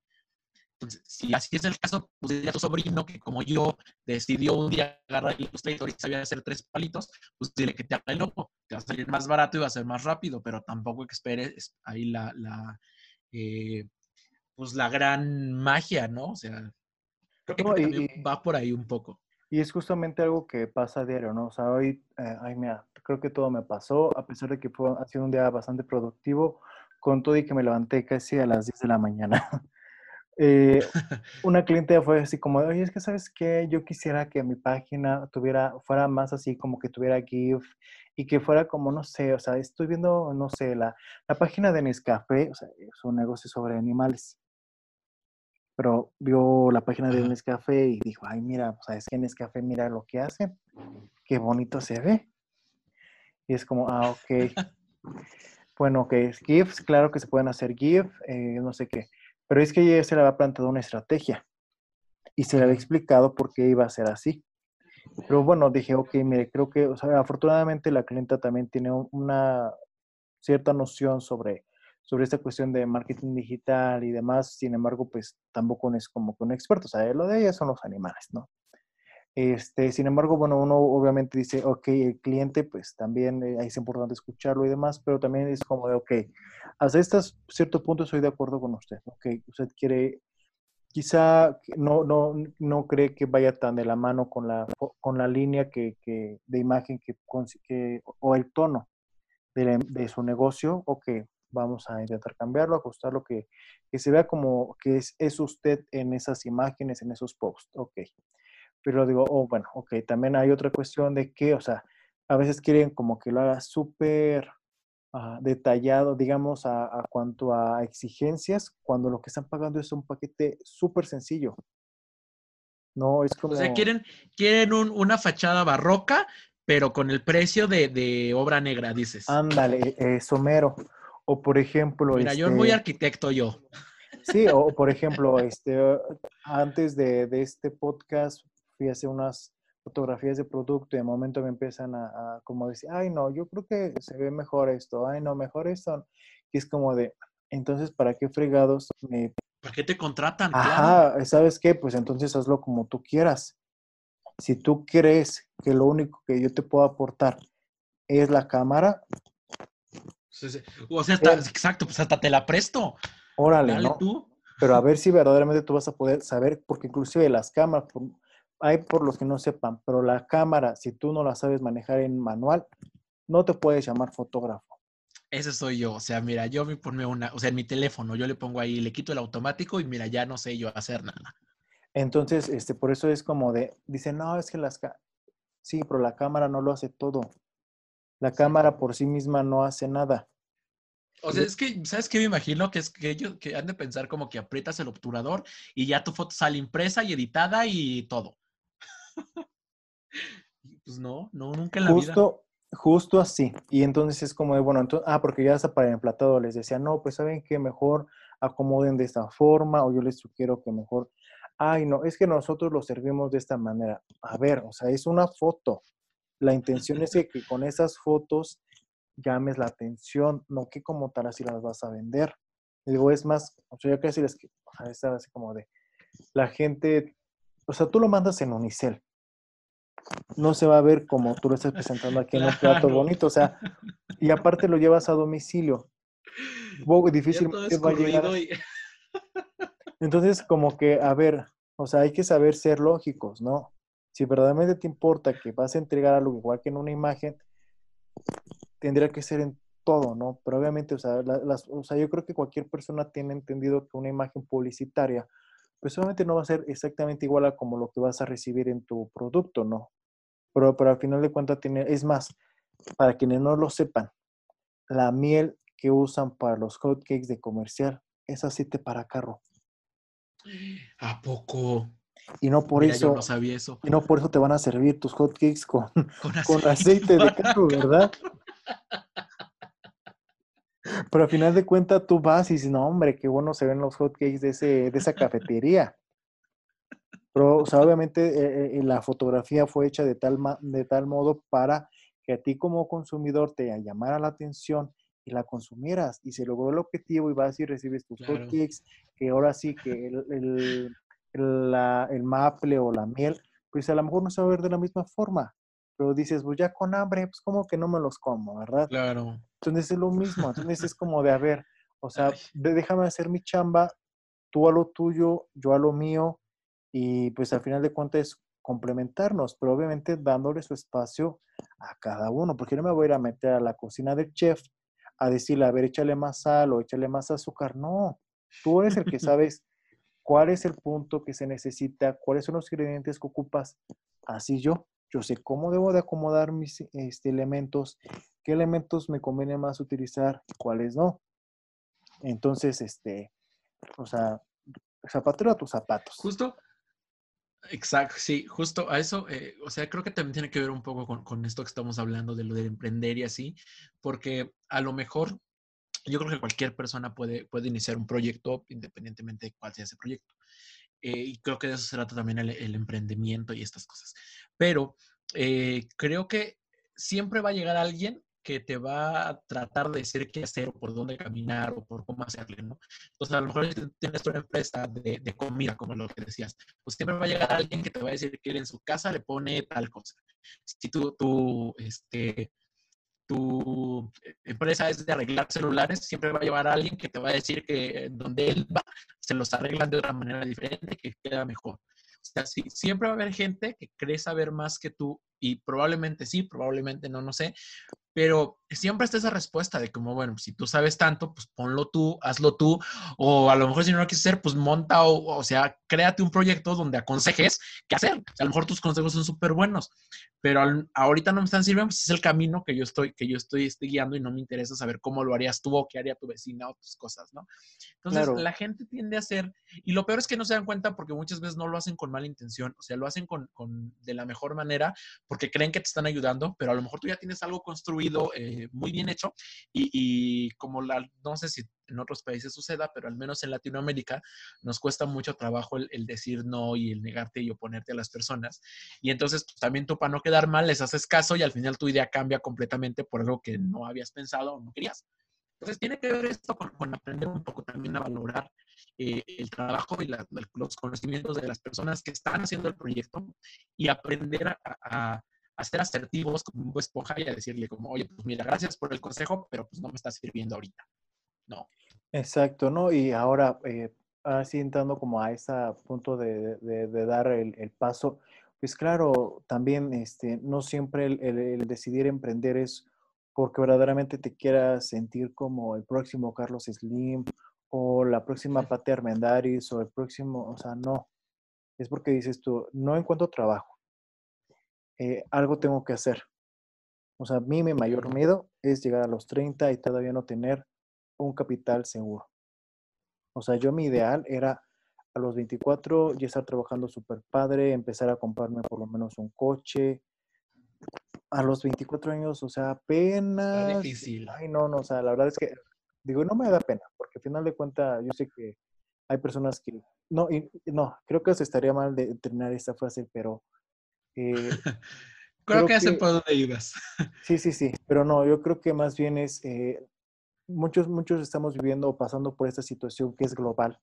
Entonces, si así es el caso, pues ya tu sobrino, que como yo decidió un día agarrar el Illustrator y sabía hacer tres palitos, pues dile que te haga el loco. Te va a salir más barato y va a ser más rápido, pero tampoco esperes ahí la, la eh, pues la gran magia, ¿no? O sea, Creo que va por ahí un poco. Y es justamente algo que pasa a diario, ¿no? O sea, hoy, eh, ay, mira, creo que todo me pasó, a pesar de que fue, ha sido un día bastante productivo, con todo y que me levanté casi a las 10 de la mañana. [laughs] Eh, [laughs] una cliente fue así como, oye, es que sabes que yo quisiera que mi página tuviera, fuera más así como que tuviera GIF y que fuera como, no sé, o sea, estoy viendo, no sé, la, la página de Nescafé, o sea, es un negocio sobre animales. Pero vio la página de Nescafé y dijo, ay, mira, o sea, es que Nescafé mira lo que hace, qué bonito se ve. Y es como, ah, ok. [laughs] bueno, ok, GIFs, claro que se pueden hacer GIF, eh, no sé qué. Pero es que ella se le había planteado una estrategia y se le había explicado por qué iba a ser así. Pero bueno, dije, ok, mire, creo que, o sea, afortunadamente la clienta también tiene una cierta noción sobre, sobre esta cuestión de marketing digital y demás. Sin embargo, pues tampoco es como que un experto. O sea, lo de ella son los animales, ¿no? Este, sin embargo, bueno, uno obviamente dice, ok, el cliente, pues también eh, es importante escucharlo y demás, pero también es como de, ok, hasta este cierto punto estoy de acuerdo con usted, ok, usted quiere, quizá no, no, no cree que vaya tan de la mano con la, con la línea que, que de imagen que, que, o el tono de, de, su negocio, ok, vamos a intentar cambiarlo, ajustarlo, que, que se vea como que es, es usted en esas imágenes, en esos posts, ok. Pero digo, oh, bueno, ok, también hay otra cuestión de que, o sea, a veces quieren como que lo haga súper ah, detallado, digamos, a, a, cuanto a exigencias, cuando lo que están pagando es un paquete súper sencillo. No, es como... O sea, quieren, quieren un, una fachada barroca, pero con el precio de, de obra negra, dices. Ándale, eh, somero. O por ejemplo... Mira, este... yo voy arquitecto yo. Sí, o por [laughs] ejemplo, este, antes de, de este podcast fui a hacer unas fotografías de producto y de momento me empiezan a, a, como decir, ay no, yo creo que se ve mejor esto, ay no, mejor esto. Y es como de, entonces, ¿para qué fregados me... ¿Para qué te contratan? Ajá, claro. ¿sabes qué? Pues entonces hazlo como tú quieras. Si tú crees que lo único que yo te puedo aportar es la cámara. O sea, está, exacto, pues hasta te la presto. Órale, Dale ¿no? Tú. Pero a ver si verdaderamente tú vas a poder saber, porque inclusive las cámaras, hay por los que no sepan, pero la cámara, si tú no la sabes manejar en manual, no te puedes llamar fotógrafo. Ese soy yo, o sea, mira, yo me pongo una, o sea, en mi teléfono, yo le pongo ahí, le quito el automático y mira, ya no sé yo hacer nada. Entonces, este, por eso es como de, dicen, no, es que las, sí, pero la cámara no lo hace todo. La cámara por sí misma no hace nada. O sea, es que, ¿sabes qué me imagino? Que es que ellos que han de pensar como que aprietas el obturador y ya tu foto sale impresa y editada y todo. [laughs] pues no, no, nunca en la justo, vida. Justo así. Y entonces es como de, bueno, entonces, ah, porque ya hasta para el emplatado les decía, no, pues saben que mejor acomoden de esta forma o yo les sugiero que mejor, ay, no, es que nosotros lo servimos de esta manera. A ver, o sea, es una foto. La intención es que, que con esas fotos llames la atención, no que como tal así las vas a vender. Digo, es más, o sea, yo casi les que, o sea, así como de, la gente, o sea, tú lo mandas en Unicel, no se va a ver como tú lo estás presentando aquí en un plato bonito, o sea, [laughs] y aparte lo llevas a domicilio. Difícilmente va a llegar. Y... Entonces, como que, a ver, o sea, hay que saber ser lógicos, ¿no? Si verdaderamente te importa que vas a entregar algo igual que en una imagen, tendría que ser en todo, ¿no? Pero obviamente, o sea, las, o sea, yo creo que cualquier persona tiene entendido que una imagen publicitaria, pues obviamente no va a ser exactamente igual a como lo que vas a recibir en tu producto, ¿no? Pero, pero al final de cuentas tiene, es más, para quienes no lo sepan, la miel que usan para los hotcakes de comercial es aceite para carro. ¿A poco? Y no por Mira, eso, no sabía eso. Y no por eso te van a servir tus hotcakes con, [laughs] con, aceite, con aceite de carro, ¿verdad? Pero al final de cuentas tú vas y dices, no, hombre, qué bueno se ven los hotcakes de, ese, de esa cafetería. Pero, o sea, obviamente eh, eh, la fotografía fue hecha de tal, de tal modo para que a ti como consumidor te llamara la atención y la consumieras. Y se logró el objetivo y vas y recibes tus claro. hotcakes, que ahora sí que el, la, el maple o la miel, pues a lo mejor no se va a ver de la misma forma pero dices, pues ya con hambre, pues como que no me los como, ¿verdad? Claro. Entonces es lo mismo, entonces es como de, a ver, o sea, de, déjame hacer mi chamba, tú a lo tuyo, yo a lo mío, y pues al final de cuentas complementarnos, pero obviamente dándole su espacio a cada uno, porque no me voy a ir a meter a la cocina del chef a decirle, a ver, échale más sal o échale más azúcar, no, tú eres el que [laughs] sabes cuál es el punto que se necesita, cuáles son los ingredientes que ocupas. Así yo, yo sé cómo debo de acomodar mis este, elementos, qué elementos me conviene más utilizar, cuáles no. Entonces, este, o sea, zapatero a tus zapatos. Justo, exacto, sí, justo a eso, eh, o sea, creo que también tiene que ver un poco con, con, esto que estamos hablando de lo de emprender y así, porque a lo mejor yo creo que cualquier persona puede, puede iniciar un proyecto independientemente de cuál sea ese proyecto. Eh, y creo que de eso se trata también el, emprendimiento y estas cosas. Pero eh, creo que siempre va a llegar alguien que te va a tratar de decir qué hacer o por dónde caminar o por cómo hacerle, ¿no? Entonces, a lo mejor tienes una empresa de, de, comida, como lo que decías, pues siempre va a llegar alguien que te va a decir que él en su casa le pone tal cosa. Si tú, tú este, tu empresa es de arreglar celulares, siempre va a llevar a alguien que te va a decir que donde él va, se los arreglan de otra manera diferente, que queda mejor. O sea, sí, siempre va a haber gente que cree saber más que tú y probablemente sí, probablemente no, no sé, pero siempre está esa respuesta de como, bueno, si tú sabes tanto, pues ponlo tú, hazlo tú, o a lo mejor si no lo quieres hacer, pues monta o, o sea, créate un proyecto donde aconsejes qué hacer. A lo mejor tus consejos son súper buenos, pero ahorita no me están sirviendo, pues es el camino que yo estoy, que yo estoy, estoy, guiando y no me interesa saber cómo lo harías tú o qué haría tu vecina o tus cosas, ¿no? Entonces, la gente tiende a hacer, y lo peor es que no se dan cuenta porque muchas veces no lo hacen con mala intención, o sea, lo hacen con, con de la mejor manera porque creen que te están ayudando, pero a lo mejor tú ya tienes algo construido eh, muy bien hecho y, como la, no sé si en otros países suceda, pero al menos en Latinoamérica nos cuesta mucho trabajo el, decir no y el negarte y oponerte a las personas. Y entonces pues, también tú para no quedar mal les haces caso y al final tu idea cambia completamente por algo que no habías pensado o no querías. Entonces tiene que ver esto con, aprender un poco también a valorar eh, el trabajo y los conocimientos de las personas que están haciendo el proyecto y aprender a, a, ser asertivos como un esponja y a decirle como, oye, pues mira, gracias por el consejo, pero pues no me está sirviendo ahorita. No. Exacto, ¿no? Y ahora, eh, así entrando como a ese punto de, de, dar el, el, paso, pues claro, también este, no siempre el, el decidir emprender es porque verdaderamente te quieras sentir como el próximo Carlos Slim o la próxima [laughs] Pate Armendaris o el próximo, o sea, no. Es porque dices tú, no encuentro trabajo. Eh, algo tengo que hacer. O sea, a mí mi mayor miedo es llegar a los 30 y todavía no tener un capital seguro. O sea, yo mi ideal era a los 24 ya estar trabajando súper padre, empezar a comprarme por lo menos un coche, a los 24 años, o sea, apenas... difícil. Ay, no, no, o sea, la verdad es que, digo, no me da pena, porque al final de cuentas, yo sé que hay personas que... No, y, no, creo que se estaría mal de terminar esta frase, pero... Eh, [laughs] creo, que sé por dónde ibas. sí, sí, sí, pero no, yo creo que más bien es... Eh, muchos, muchos estamos viviendo o pasando por esta situación que es global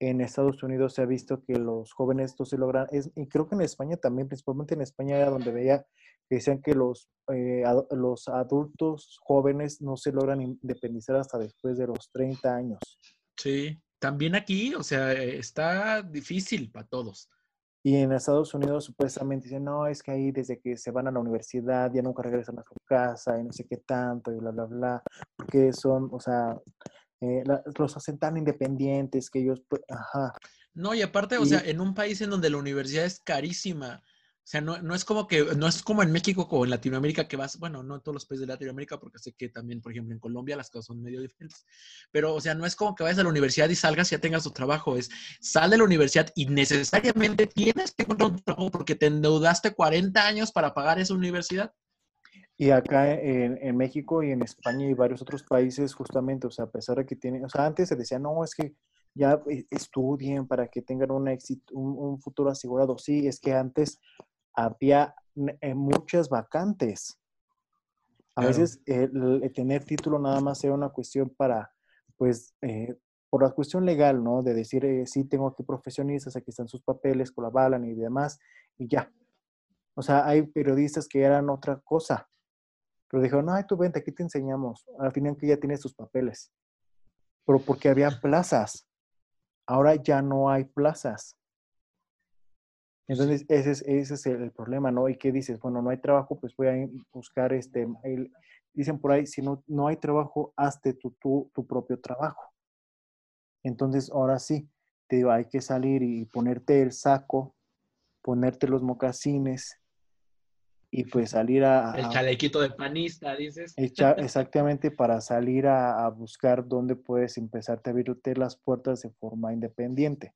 en Estados Unidos se ha visto que los jóvenes no se logran, y creo que en España también, principalmente en España era donde veía que decían que los, eh, los adultos jóvenes no se logran independizar hasta después de los 30 años. Sí, también aquí, o sea, está difícil para todos. Y en Estados Unidos supuestamente dicen, no, es que ahí desde que se van a la universidad ya nunca regresan a su casa y no sé qué tanto y bla, bla, bla, porque son, o sea, eh, los hacen tan independientes que ellos, pues, ajá. No, y aparte, o sea, en un país en donde la universidad es carísima, o sea, no, no, es como que, no es como en México o en Latinoamérica que vas, bueno, no en todos los países de Latinoamérica, porque sé que también, por ejemplo, en Colombia las cosas son medio diferentes. Pero, o sea, no es como que vayas a la universidad y salgas y ya tengas tu trabajo. Es, sal de la universidad y necesariamente tienes que encontrar un trabajo porque te endeudaste 40 años para pagar esa universidad. Y acá en, México y en España y varios otros países, justamente, o sea, a pesar de que tienen, o sea, antes se decía, no, es que ya eh, estudien para que tengan un éxito, un, futuro asegurado. Sí, es que antes había eh, muchas vacantes. A veces el, tener título nada más era una cuestión para, pues, eh, por la cuestión legal, ¿no? De decir, sí, tengo aquí profesionistas, aquí están sus papeles, colaboran y demás, y ya. O sea, hay periodistas que eran otra cosa pero dijo, no, tú vente, aquí te enseñamos. Al final que ya tienes tus papeles. Pero porque había plazas. Ahora ya no hay plazas. Entonces, ese es, ese es el problema, ¿no? ¿Y qué dices? Bueno, no hay trabajo, pues voy a buscar este, dicen por ahí, si no, no hay trabajo, hazte tu, tu, tu propio trabajo. Entonces, ahora sí, te digo, hay que salir y ponerte el saco, ponerte los mocasines y pues salir a... El chalequito de panista, dices. exactamente, para salir a, a, buscar dónde puedes empezarte a abrirte las puertas de forma independiente.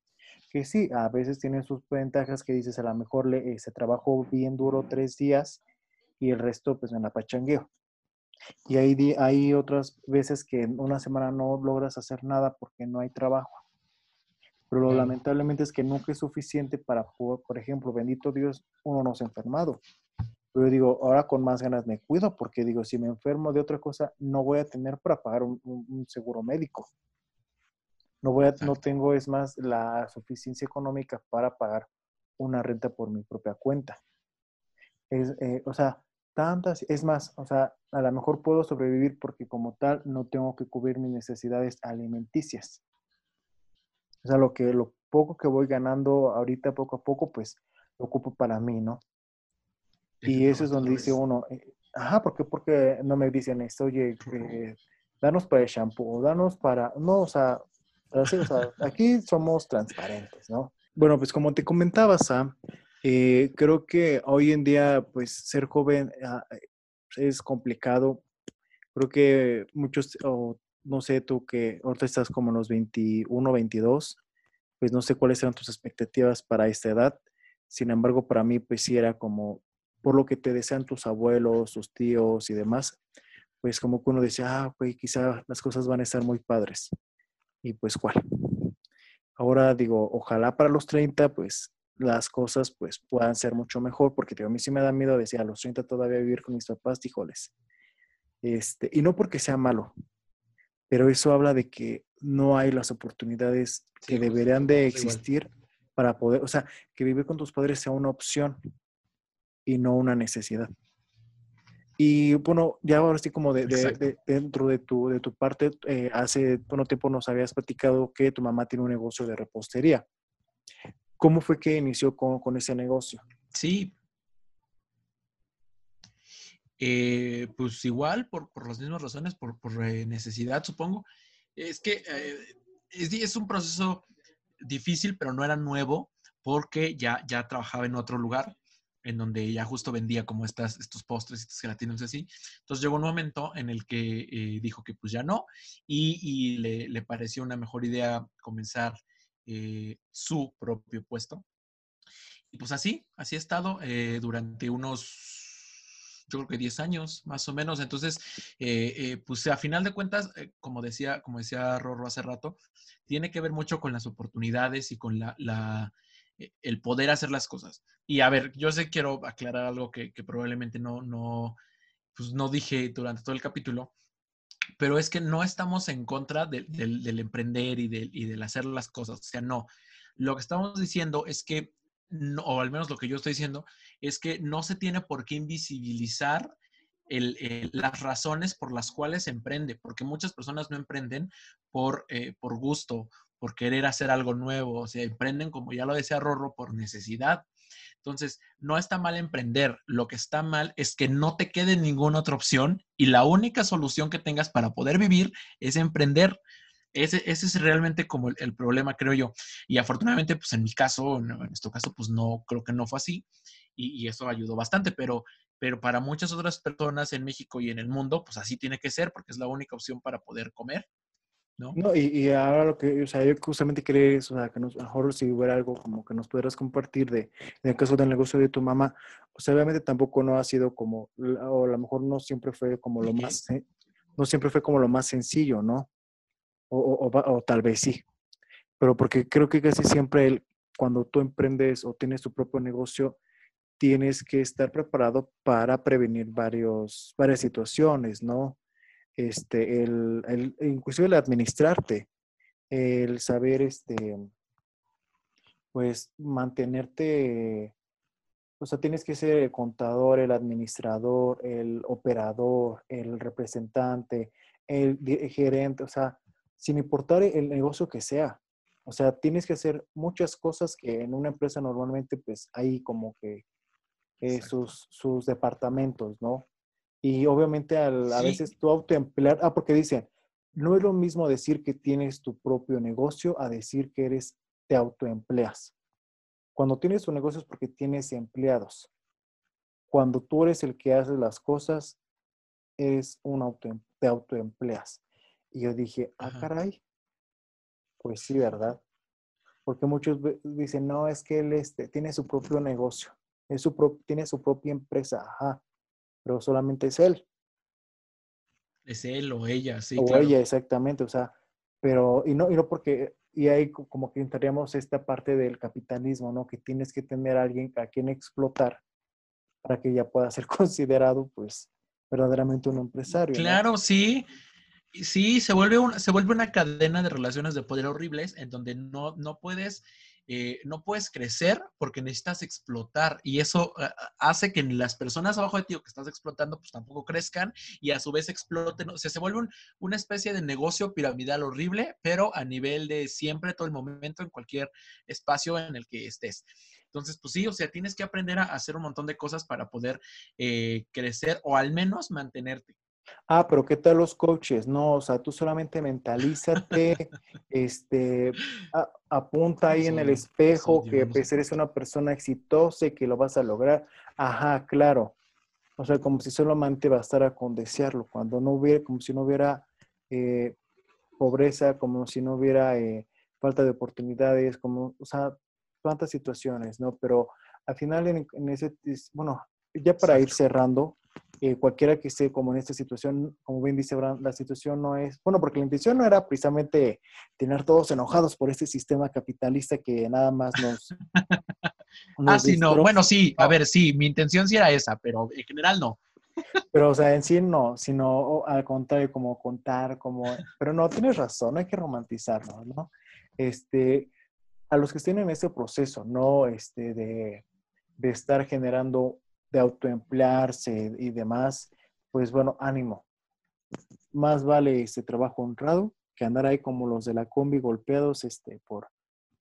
Que sí, a veces tienen sus ventajas que dices, a lo mejor le, se trabajó bien duro tres días y el resto pues en la pachangueo. Y hay, hay otras veces que en una semana no logras hacer nada porque no hay trabajo. Pero lo lamentablemente es que nunca es suficiente para, por, por ejemplo, bendito Dios, uno no se ha enfermado. Pero digo, ahora con más ganas me cuido porque digo, si me enfermo de otra cosa, no voy a tener para pagar un, seguro médico. No, voy a, no tengo, es más, la suficiencia económica para pagar una renta por mi propia cuenta. Es, eh, o sea, tantas, es más, o sea, a lo mejor puedo sobrevivir porque como tal no tengo que cubrir mis necesidades alimenticias. O sea, lo que lo poco que voy ganando ahorita poco a poco, pues lo ocupo para mí, ¿no? Y eso es donde dice uno, eh, ajá, ¿por qué? Porque no me dicen esto, oye, [laughs] eh, danos para el shampoo, danos para, no, o sea, aquí somos transparentes, ¿no? Bueno, pues como te comentaba, Sam, eh, creo que hoy en día, pues ser joven ah, es complicado. Creo que muchos, no sé, tú que ahorita estás como en los 21, 22, pues no sé cuáles eran tus expectativas para esta edad. Sin embargo, para mí, pues sí era como, por lo que te desean tus abuelos, tus tíos y demás, pues como que uno decía, ah, pues quizá las cosas van a estar muy padres. Y pues, ¿cuál? Ahora digo, ojalá para los 30, pues las cosas pues puedan ser mucho mejor, porque a mí sí me da miedo decir a los 30 todavía vivir con mis papás, híjoles. Este, y no porque sea malo, pero eso habla de que no hay las oportunidades que pues, deberían de existir para poder, o sea, que vivir con tus padres sea una opción y no una necesidad. Y bueno, ya ahora sí como de, dentro de tu, de tu parte, eh, hace bueno tiempo nos habías platicado que tu mamá tiene un negocio de repostería. ¿Cómo fue que inició con, con ese negocio? Sí, eh, pues igual, por, por, las mismas razones, por, por eh, necesidad, supongo. Es que eh, es, es, un proceso difícil, pero no era nuevo, porque ya, ya trabajaba en otro lugar, en donde ya justo vendía como estas, estos postres, estas gelatinas así. Entonces llegó un momento en el que dijo que pues ya no, y, y le, le, pareció una mejor idea comenzar su propio puesto. Y pues así, así ha estado durante unos yo creo que 10 años más o menos. Entonces, eh, eh, pues a final de cuentas, eh, como decía, como decía Rorro hace rato, tiene que ver mucho con las oportunidades y con la, el poder hacer las cosas. Y a ver, yo sé, quiero aclarar algo que, probablemente no, no, pues no dije durante todo el capítulo, pero es que no estamos en contra del emprender y del, y del hacer las cosas. O sea, no. Lo que estamos diciendo es que o al menos lo que yo estoy diciendo, es que no se tiene por qué invisibilizar las razones por las cuales se emprende, porque muchas personas no emprenden por, eh, por gusto, por querer hacer algo nuevo, o sea, emprenden, como ya lo decía Rorro, por necesidad. Entonces, no está mal emprender, lo que está mal es que no te quede ninguna otra opción y la única solución que tengas para poder vivir es emprender. Ese, ese es realmente como el, problema, creo yo. Y afortunadamente, pues en mi caso, en, nuestro caso, pues no, creo que no fue así. Y, eso ayudó bastante, pero, pero para muchas otras personas en México y en el mundo, pues así tiene que ser, porque es la única opción para poder comer. ¿No? no y, ahora lo que, o sea, yo justamente quería, o sea, que nos, mejor si hubiera algo como que nos pudieras compartir de, en el caso del negocio de tu mamá, o sea, obviamente tampoco no ha sido como, o a lo mejor no siempre fue como lo más, no siempre fue como lo más sencillo, ¿no? o, tal vez sí, pero porque creo que casi siempre cuando tú emprendes o tienes tu propio negocio, tienes que estar preparado para prevenir varios, varias situaciones, ¿no? Este, el, el, inclusive el administrarte, el saber, este, pues, mantenerte, o sea, tienes que ser el contador, el administrador, el operador, el representante, el gerente, o sea, sin importar el negocio que sea. O sea, tienes que hacer muchas cosas que en una empresa normalmente pues hay como que eh, sus, sus departamentos, ¿no? Y obviamente a veces tu autoemplear, ah, porque dicen, no es lo mismo decir que tienes tu propio negocio a decir que eres te autoempleas. Cuando tienes un negocio es porque tienes empleados. Cuando tú eres el que hace las cosas, es un auto, te autoempleas. Y yo dije, ah, caray, pues sí, ¿verdad? Porque muchos dicen, no, es que él este, tiene su propio negocio, es su tiene su propia empresa, ajá, pero solamente es él. Es él o ella, sí. O ella, exactamente, o sea, pero, y no, y no porque, y ahí como que entraríamos esta parte del capitalismo, ¿no? Que tienes que tener a alguien a quien explotar para que ya pueda ser [laughs] considerado, pues, verdaderamente un empresario. Claro, sí. Sí, se vuelve, una, se vuelve una cadena de relaciones de poder horribles en donde no, no puedes eh, no puedes crecer porque necesitas explotar y eso ah, hace que las personas abajo de ti que estás explotando pues tampoco crezcan y a su vez exploten, o sea, se vuelve una especie de negocio piramidal horrible, pero a nivel de siempre, todo el momento, en cualquier espacio en el que estés. Entonces, pues sí, o sea, tienes que aprender a hacer un montón de cosas para poder eh, crecer o al menos mantenerte. Ah, pero ¿qué tal los coaches? No, o sea, tú solamente mentalízate, [laughs] este, apunta ahí en el espejo que pues, eres una persona exitosa y que lo vas a lograr. Ajá, claro. O sea, como si solamente bastara con desearlo, cuando no hubiera, como si no hubiera eh, pobreza, como si no hubiera eh, falta de oportunidades, como, o sea, tantas situaciones, ¿no? Pero al final, en, en ese, bueno, ya para ir cerrando, eh, cualquiera que esté como en esta situación, como bien dice Abraham, la situación no es, bueno, porque la intención no era precisamente tener todos enojados por este sistema capitalista que nada más nos... [laughs] ah, sí, no, bueno, sí, a ver, sí, mi intención sí era esa, pero en general no. [laughs] Pero, o sea, en sí no, sino al contrario, como contar, como... Pero no, tienes razón, hay que romantizarlo, ¿no? Este, a los que estén en este proceso, ¿no? Este, de, de estar generando de autoemplearse y demás, pues bueno, ánimo. Más vale este trabajo honrado que andar ahí como los de la combi golpeados este, por,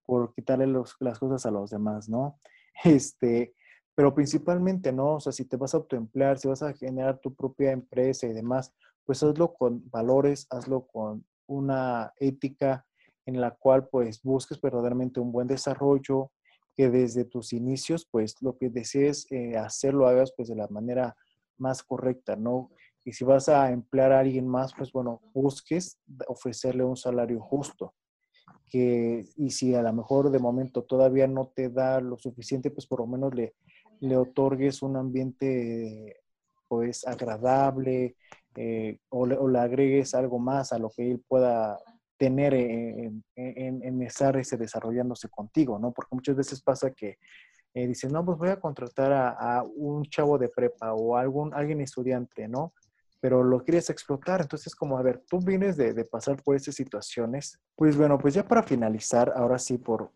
por quitarle las cosas a los demás, ¿no? [laughs] Este, pero principalmente, ¿no? O sea, si te vas a autoemplear, si vas a generar tu propia empresa y demás, pues hazlo con valores, hazlo con una ética en la cual pues busques verdaderamente un buen desarrollo, que desde tus inicios, pues lo que desees eh, hacer lo hagas pues de la manera más correcta, ¿no? Y si vas a emplear a alguien más, pues bueno, busques ofrecerle un salario justo. Que, y si a lo mejor de momento todavía no te da lo suficiente, pues por lo menos le, le otorgues un ambiente pues agradable eh, o, le, o, le, agregues algo más a lo que él pueda tener en, en, en, estar ese desarrollándose contigo, ¿no? Porque muchas veces pasa que eh, dicen, no, pues voy a contratar a, un chavo de prepa o algún, alguien estudiante, ¿no? Pero lo quieres explotar. Entonces, como, a ver, tú vienes de, de pasar por estas situaciones. Pues bueno, pues ya para finalizar, ahora sí, por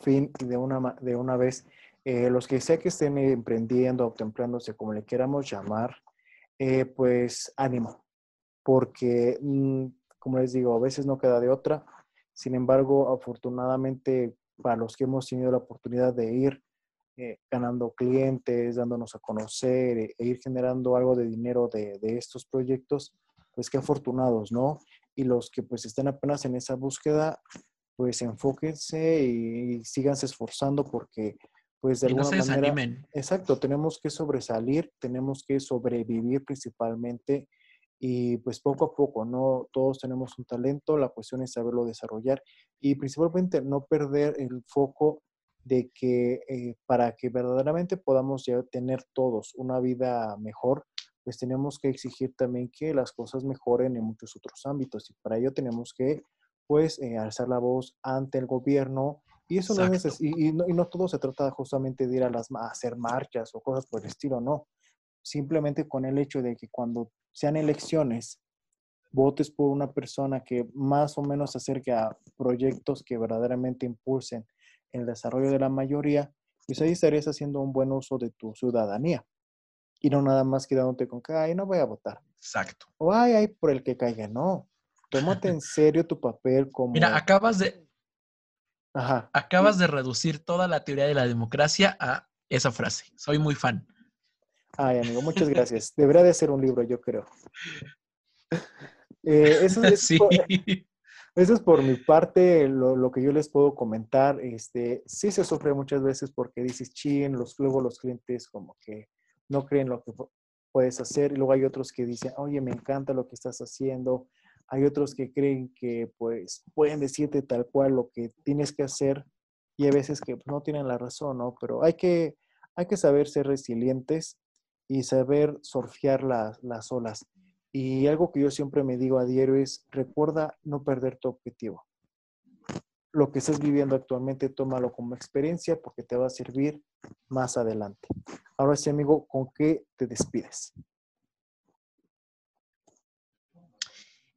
fin y de una, de una vez, eh, los que sea que estén emprendiendo, autoempleándose, como le queramos llamar, eh, pues ánimo, porque mm, como les digo, a veces no queda de otra. Sin embargo, afortunadamente, para los que hemos tenido la oportunidad de ir eh, ganando clientes, dándonos a conocer e, e, ir generando algo de dinero de, de, estos proyectos, pues qué afortunados, ¿no? Y los que pues estén apenas en esa búsqueda, pues enfóquense y, y síganse esforzando porque pues de alguna manera... Exacto, tenemos que sobresalir, tenemos que sobrevivir principalmente y pues poco a poco, ¿no? Todos tenemos un talento, la cuestión es saberlo desarrollar y principalmente no perder el foco de que eh, para que verdaderamente podamos ya tener todos una vida mejor, pues tenemos que exigir también que las cosas mejoren en muchos otros ámbitos y para ello tenemos que pues eh, alzar la voz ante el gobierno y eso no es y, y, no, y, no, todo se trata justamente de ir a, las, a hacer marchas o cosas por el estilo, no. Simplemente con el hecho de que cuando sean elecciones, votes por una persona que más o menos se acerque a proyectos que verdaderamente impulsen el desarrollo de la mayoría, pues ahí estarías haciendo un buen uso de tu ciudadanía. Y no nada más quedándote con que, ay, no voy a votar. Exacto. O ay, ay, por el que caiga. No. Tómate en serio tu papel como. Mira, acabas de. Ajá. Acabas de reducir toda la teoría de la democracia a esa frase. Soy muy fan. Ay, amigo, muchas gracias. Debería de ser un libro, yo creo. Eh, eso es, [laughs] sí. Eso es por mi parte lo, lo, que yo les puedo comentar. Este, sí se sufre muchas veces porque dices, chin, los, luego los clientes como que no creen lo que puedes hacer. Y luego hay otros que dicen, oye, me encanta lo que estás haciendo. Hay otros que creen que pues pueden decirte tal cual lo que tienes que hacer y hay veces que pues, no tienen la razón, ¿no? Pero hay que, hay que saber ser resilientes y saber surfear las, las olas. Y algo que yo siempre me digo a diario es, recuerda no perder tu objetivo. Lo que estás viviendo actualmente, tómalo como experiencia porque te va a servir más adelante. Ahora sí, amigo, ¿con qué te despides?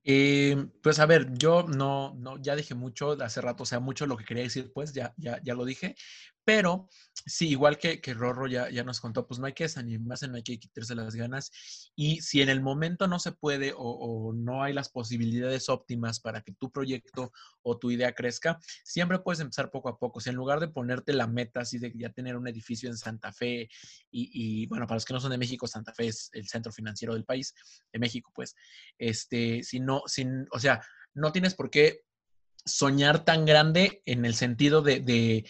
Eh, pues a ver, yo no, no, ya dije mucho hace rato, o sea, mucho lo que quería decir, pues ya, ya, ya lo dije, pero sí, igual que, que Rorro ya, ya nos contó, pues no hay que desanimarse, no hay que quitarse las ganas. Y si en el momento no se puede o, no hay las posibilidades óptimas para que tu proyecto o tu idea crezca, siempre puedes empezar poco a poco. O sea, en lugar de ponerte la meta así de ya tener un edificio en Santa Fe y, y bueno, para los que no son de México, Santa Fe es el centro financiero del país, de México, pues, este, si no, sin, o sea, no tienes por qué soñar tan grande en el sentido de,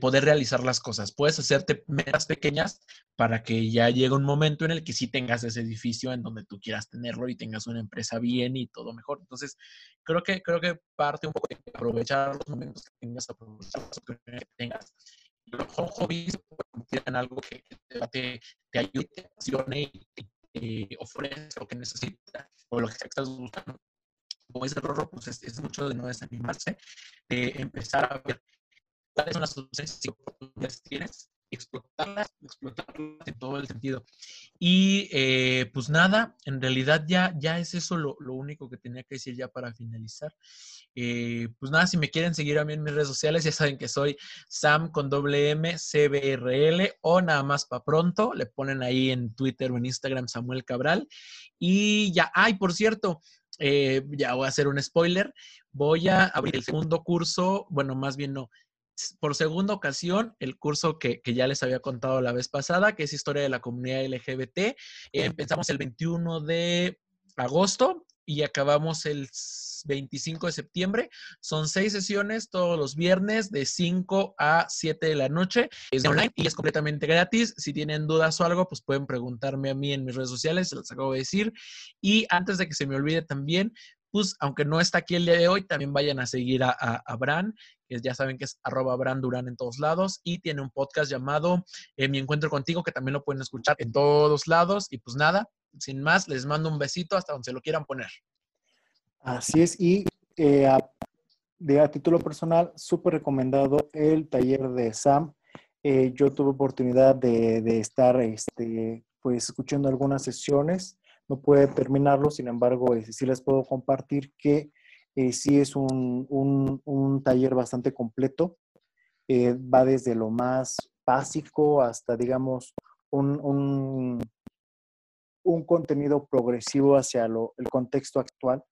poder realizar las cosas. Puedes hacerte metas pequeñas para que ya llegue un momento en el que sí tengas ese edificio en donde tú quieras tenerlo y tengas una empresa bien y todo mejor. Entonces, creo que, creo que parte un poco de aprovechar los momentos que tengas, aprovechar las oportunidades que tengas. Los hobbies en algo que te, te ayude, te apasione y te ofrece lo que necesitas o lo que estás buscando como ese Rorro, pues es, mucho de no desanimarse, de empezar a ver cuáles son las soluciones oportunidades que tienes, explotarlas, explotarlas en todo el sentido. Y eh, pues nada, en realidad ya, ya es eso lo, lo, único que tenía que decir ya para finalizar. Eh, pues nada, si me quieren seguir a mí en mis redes sociales, ya saben que soy Sam con doble M, CBRL o nada más para pronto. Le ponen ahí en Twitter o en Instagram Samuel Cabral. Y ya, ay, por cierto, eh, ya voy a hacer un spoiler, voy a abrir el segundo curso, bueno, más bien no, por segunda ocasión, el curso que, ya les había contado la vez pasada, que es Historia de la Comunidad LGBT. empezamos el 21 de agosto y acabamos el 25 de septiembre. Son seis sesiones todos los viernes de 5 a 7 de la noche. Es online y es completamente gratis. Si tienen dudas o algo, pues pueden preguntarme a mí en mis redes sociales, se las acabo de decir. Y antes de que se me olvide también, pues aunque no está aquí el día de hoy, también vayan a seguir a, a, Bran, que ya saben que es arroba Bran Durán en todos lados, y tiene un podcast llamado eh, Mi Encuentro Contigo, que también lo pueden escuchar en todos lados. Y pues nada, sin más, les mando un besito hasta donde se lo quieran poner. Así es, y eh, a, título personal, súper recomendado el taller de Sam. Eh, yo tuve oportunidad de, de, estar este, pues, escuchando algunas sesiones, no pude terminarlo, sin embargo, eh, sí les puedo compartir que sí es un, un, un, taller bastante completo. va desde lo más básico hasta, digamos, un contenido progresivo hacia lo, el contexto actual.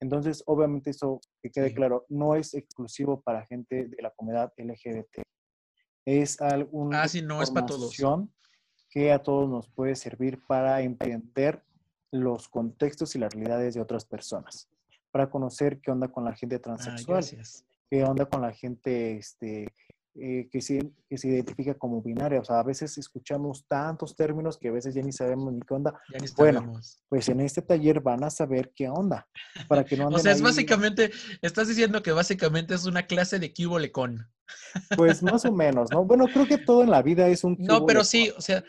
Entonces, obviamente eso, que quede claro, no es exclusivo para gente de la comunidad LGBT. Es alguna ah, sí, no, es para todos. que a todos nos puede servir para entender los contextos y las realidades de otras personas, para conocer qué onda con la gente ah, transexual, qué onda con la gente este, eh, que, se, que se identifica como binaria. O sea, a veces escuchamos tantos términos que a veces ya ni sabemos ni qué onda. bueno, pues en este taller van a saber qué onda. Para que no [laughs] o sea, es básicamente, estás diciendo que básicamente es una clase de con. Pues más o menos, ¿no? Bueno, creo que todo en la vida es un... [laughs] No, pero sí, o sea,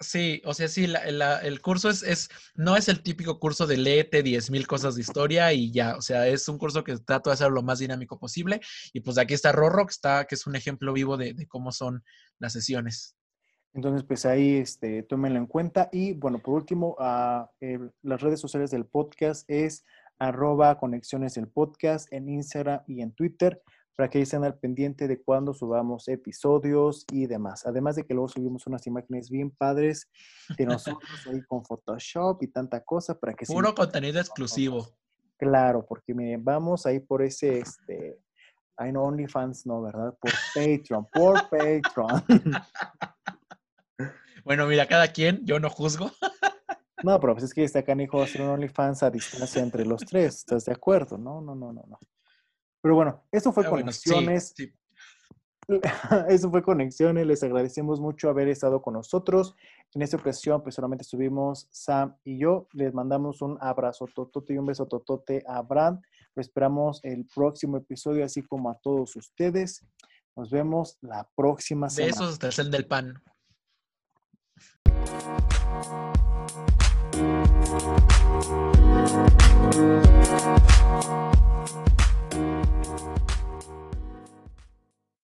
Sí, o sea, sí, el curso es, es, no es el típico curso de léete 10.000 cosas de historia y ya, o sea, es un curso que trato de hacer lo más dinámico posible. Y pues aquí está Rorro, que, está, que es un ejemplo vivo de, cómo son las sesiones. Entonces, pues ahí este, tómenlo en cuenta. Y bueno, por último, uh, las redes sociales del podcast es arroba conexiones del podcast en Instagram y en Twitter para que estén al pendiente de cuando subamos episodios y demás. Además de que luego subimos unas imágenes bien padres de nosotros ahí con Photoshop y tanta cosa para que... Puro contenido exclusivo. Claro, porque miren, vamos ahí por ese, este, I know OnlyFans, no, ¿verdad? Por Patreon, por [laughs] Patreon. Bueno, mira, cada quien, yo no juzgo. No, pero pues es que está canijo hacer un OnlyFans a distancia entre los tres, ¿estás de acuerdo? No, no, no, no, no. Pero bueno, eso fue Ah, bueno, sí, Conexiones. sí. [laughs] Eso fue Conexiones. Les agradecemos mucho haber estado con nosotros. En esta ocasión, pues solamente estuvimos Sam y yo. Les mandamos un abrazo totote y un beso totote a. Lo esperamos el próximo episodio, así como a todos ustedes. Nos vemos la próxima semana. Besos hasta el cel del pan.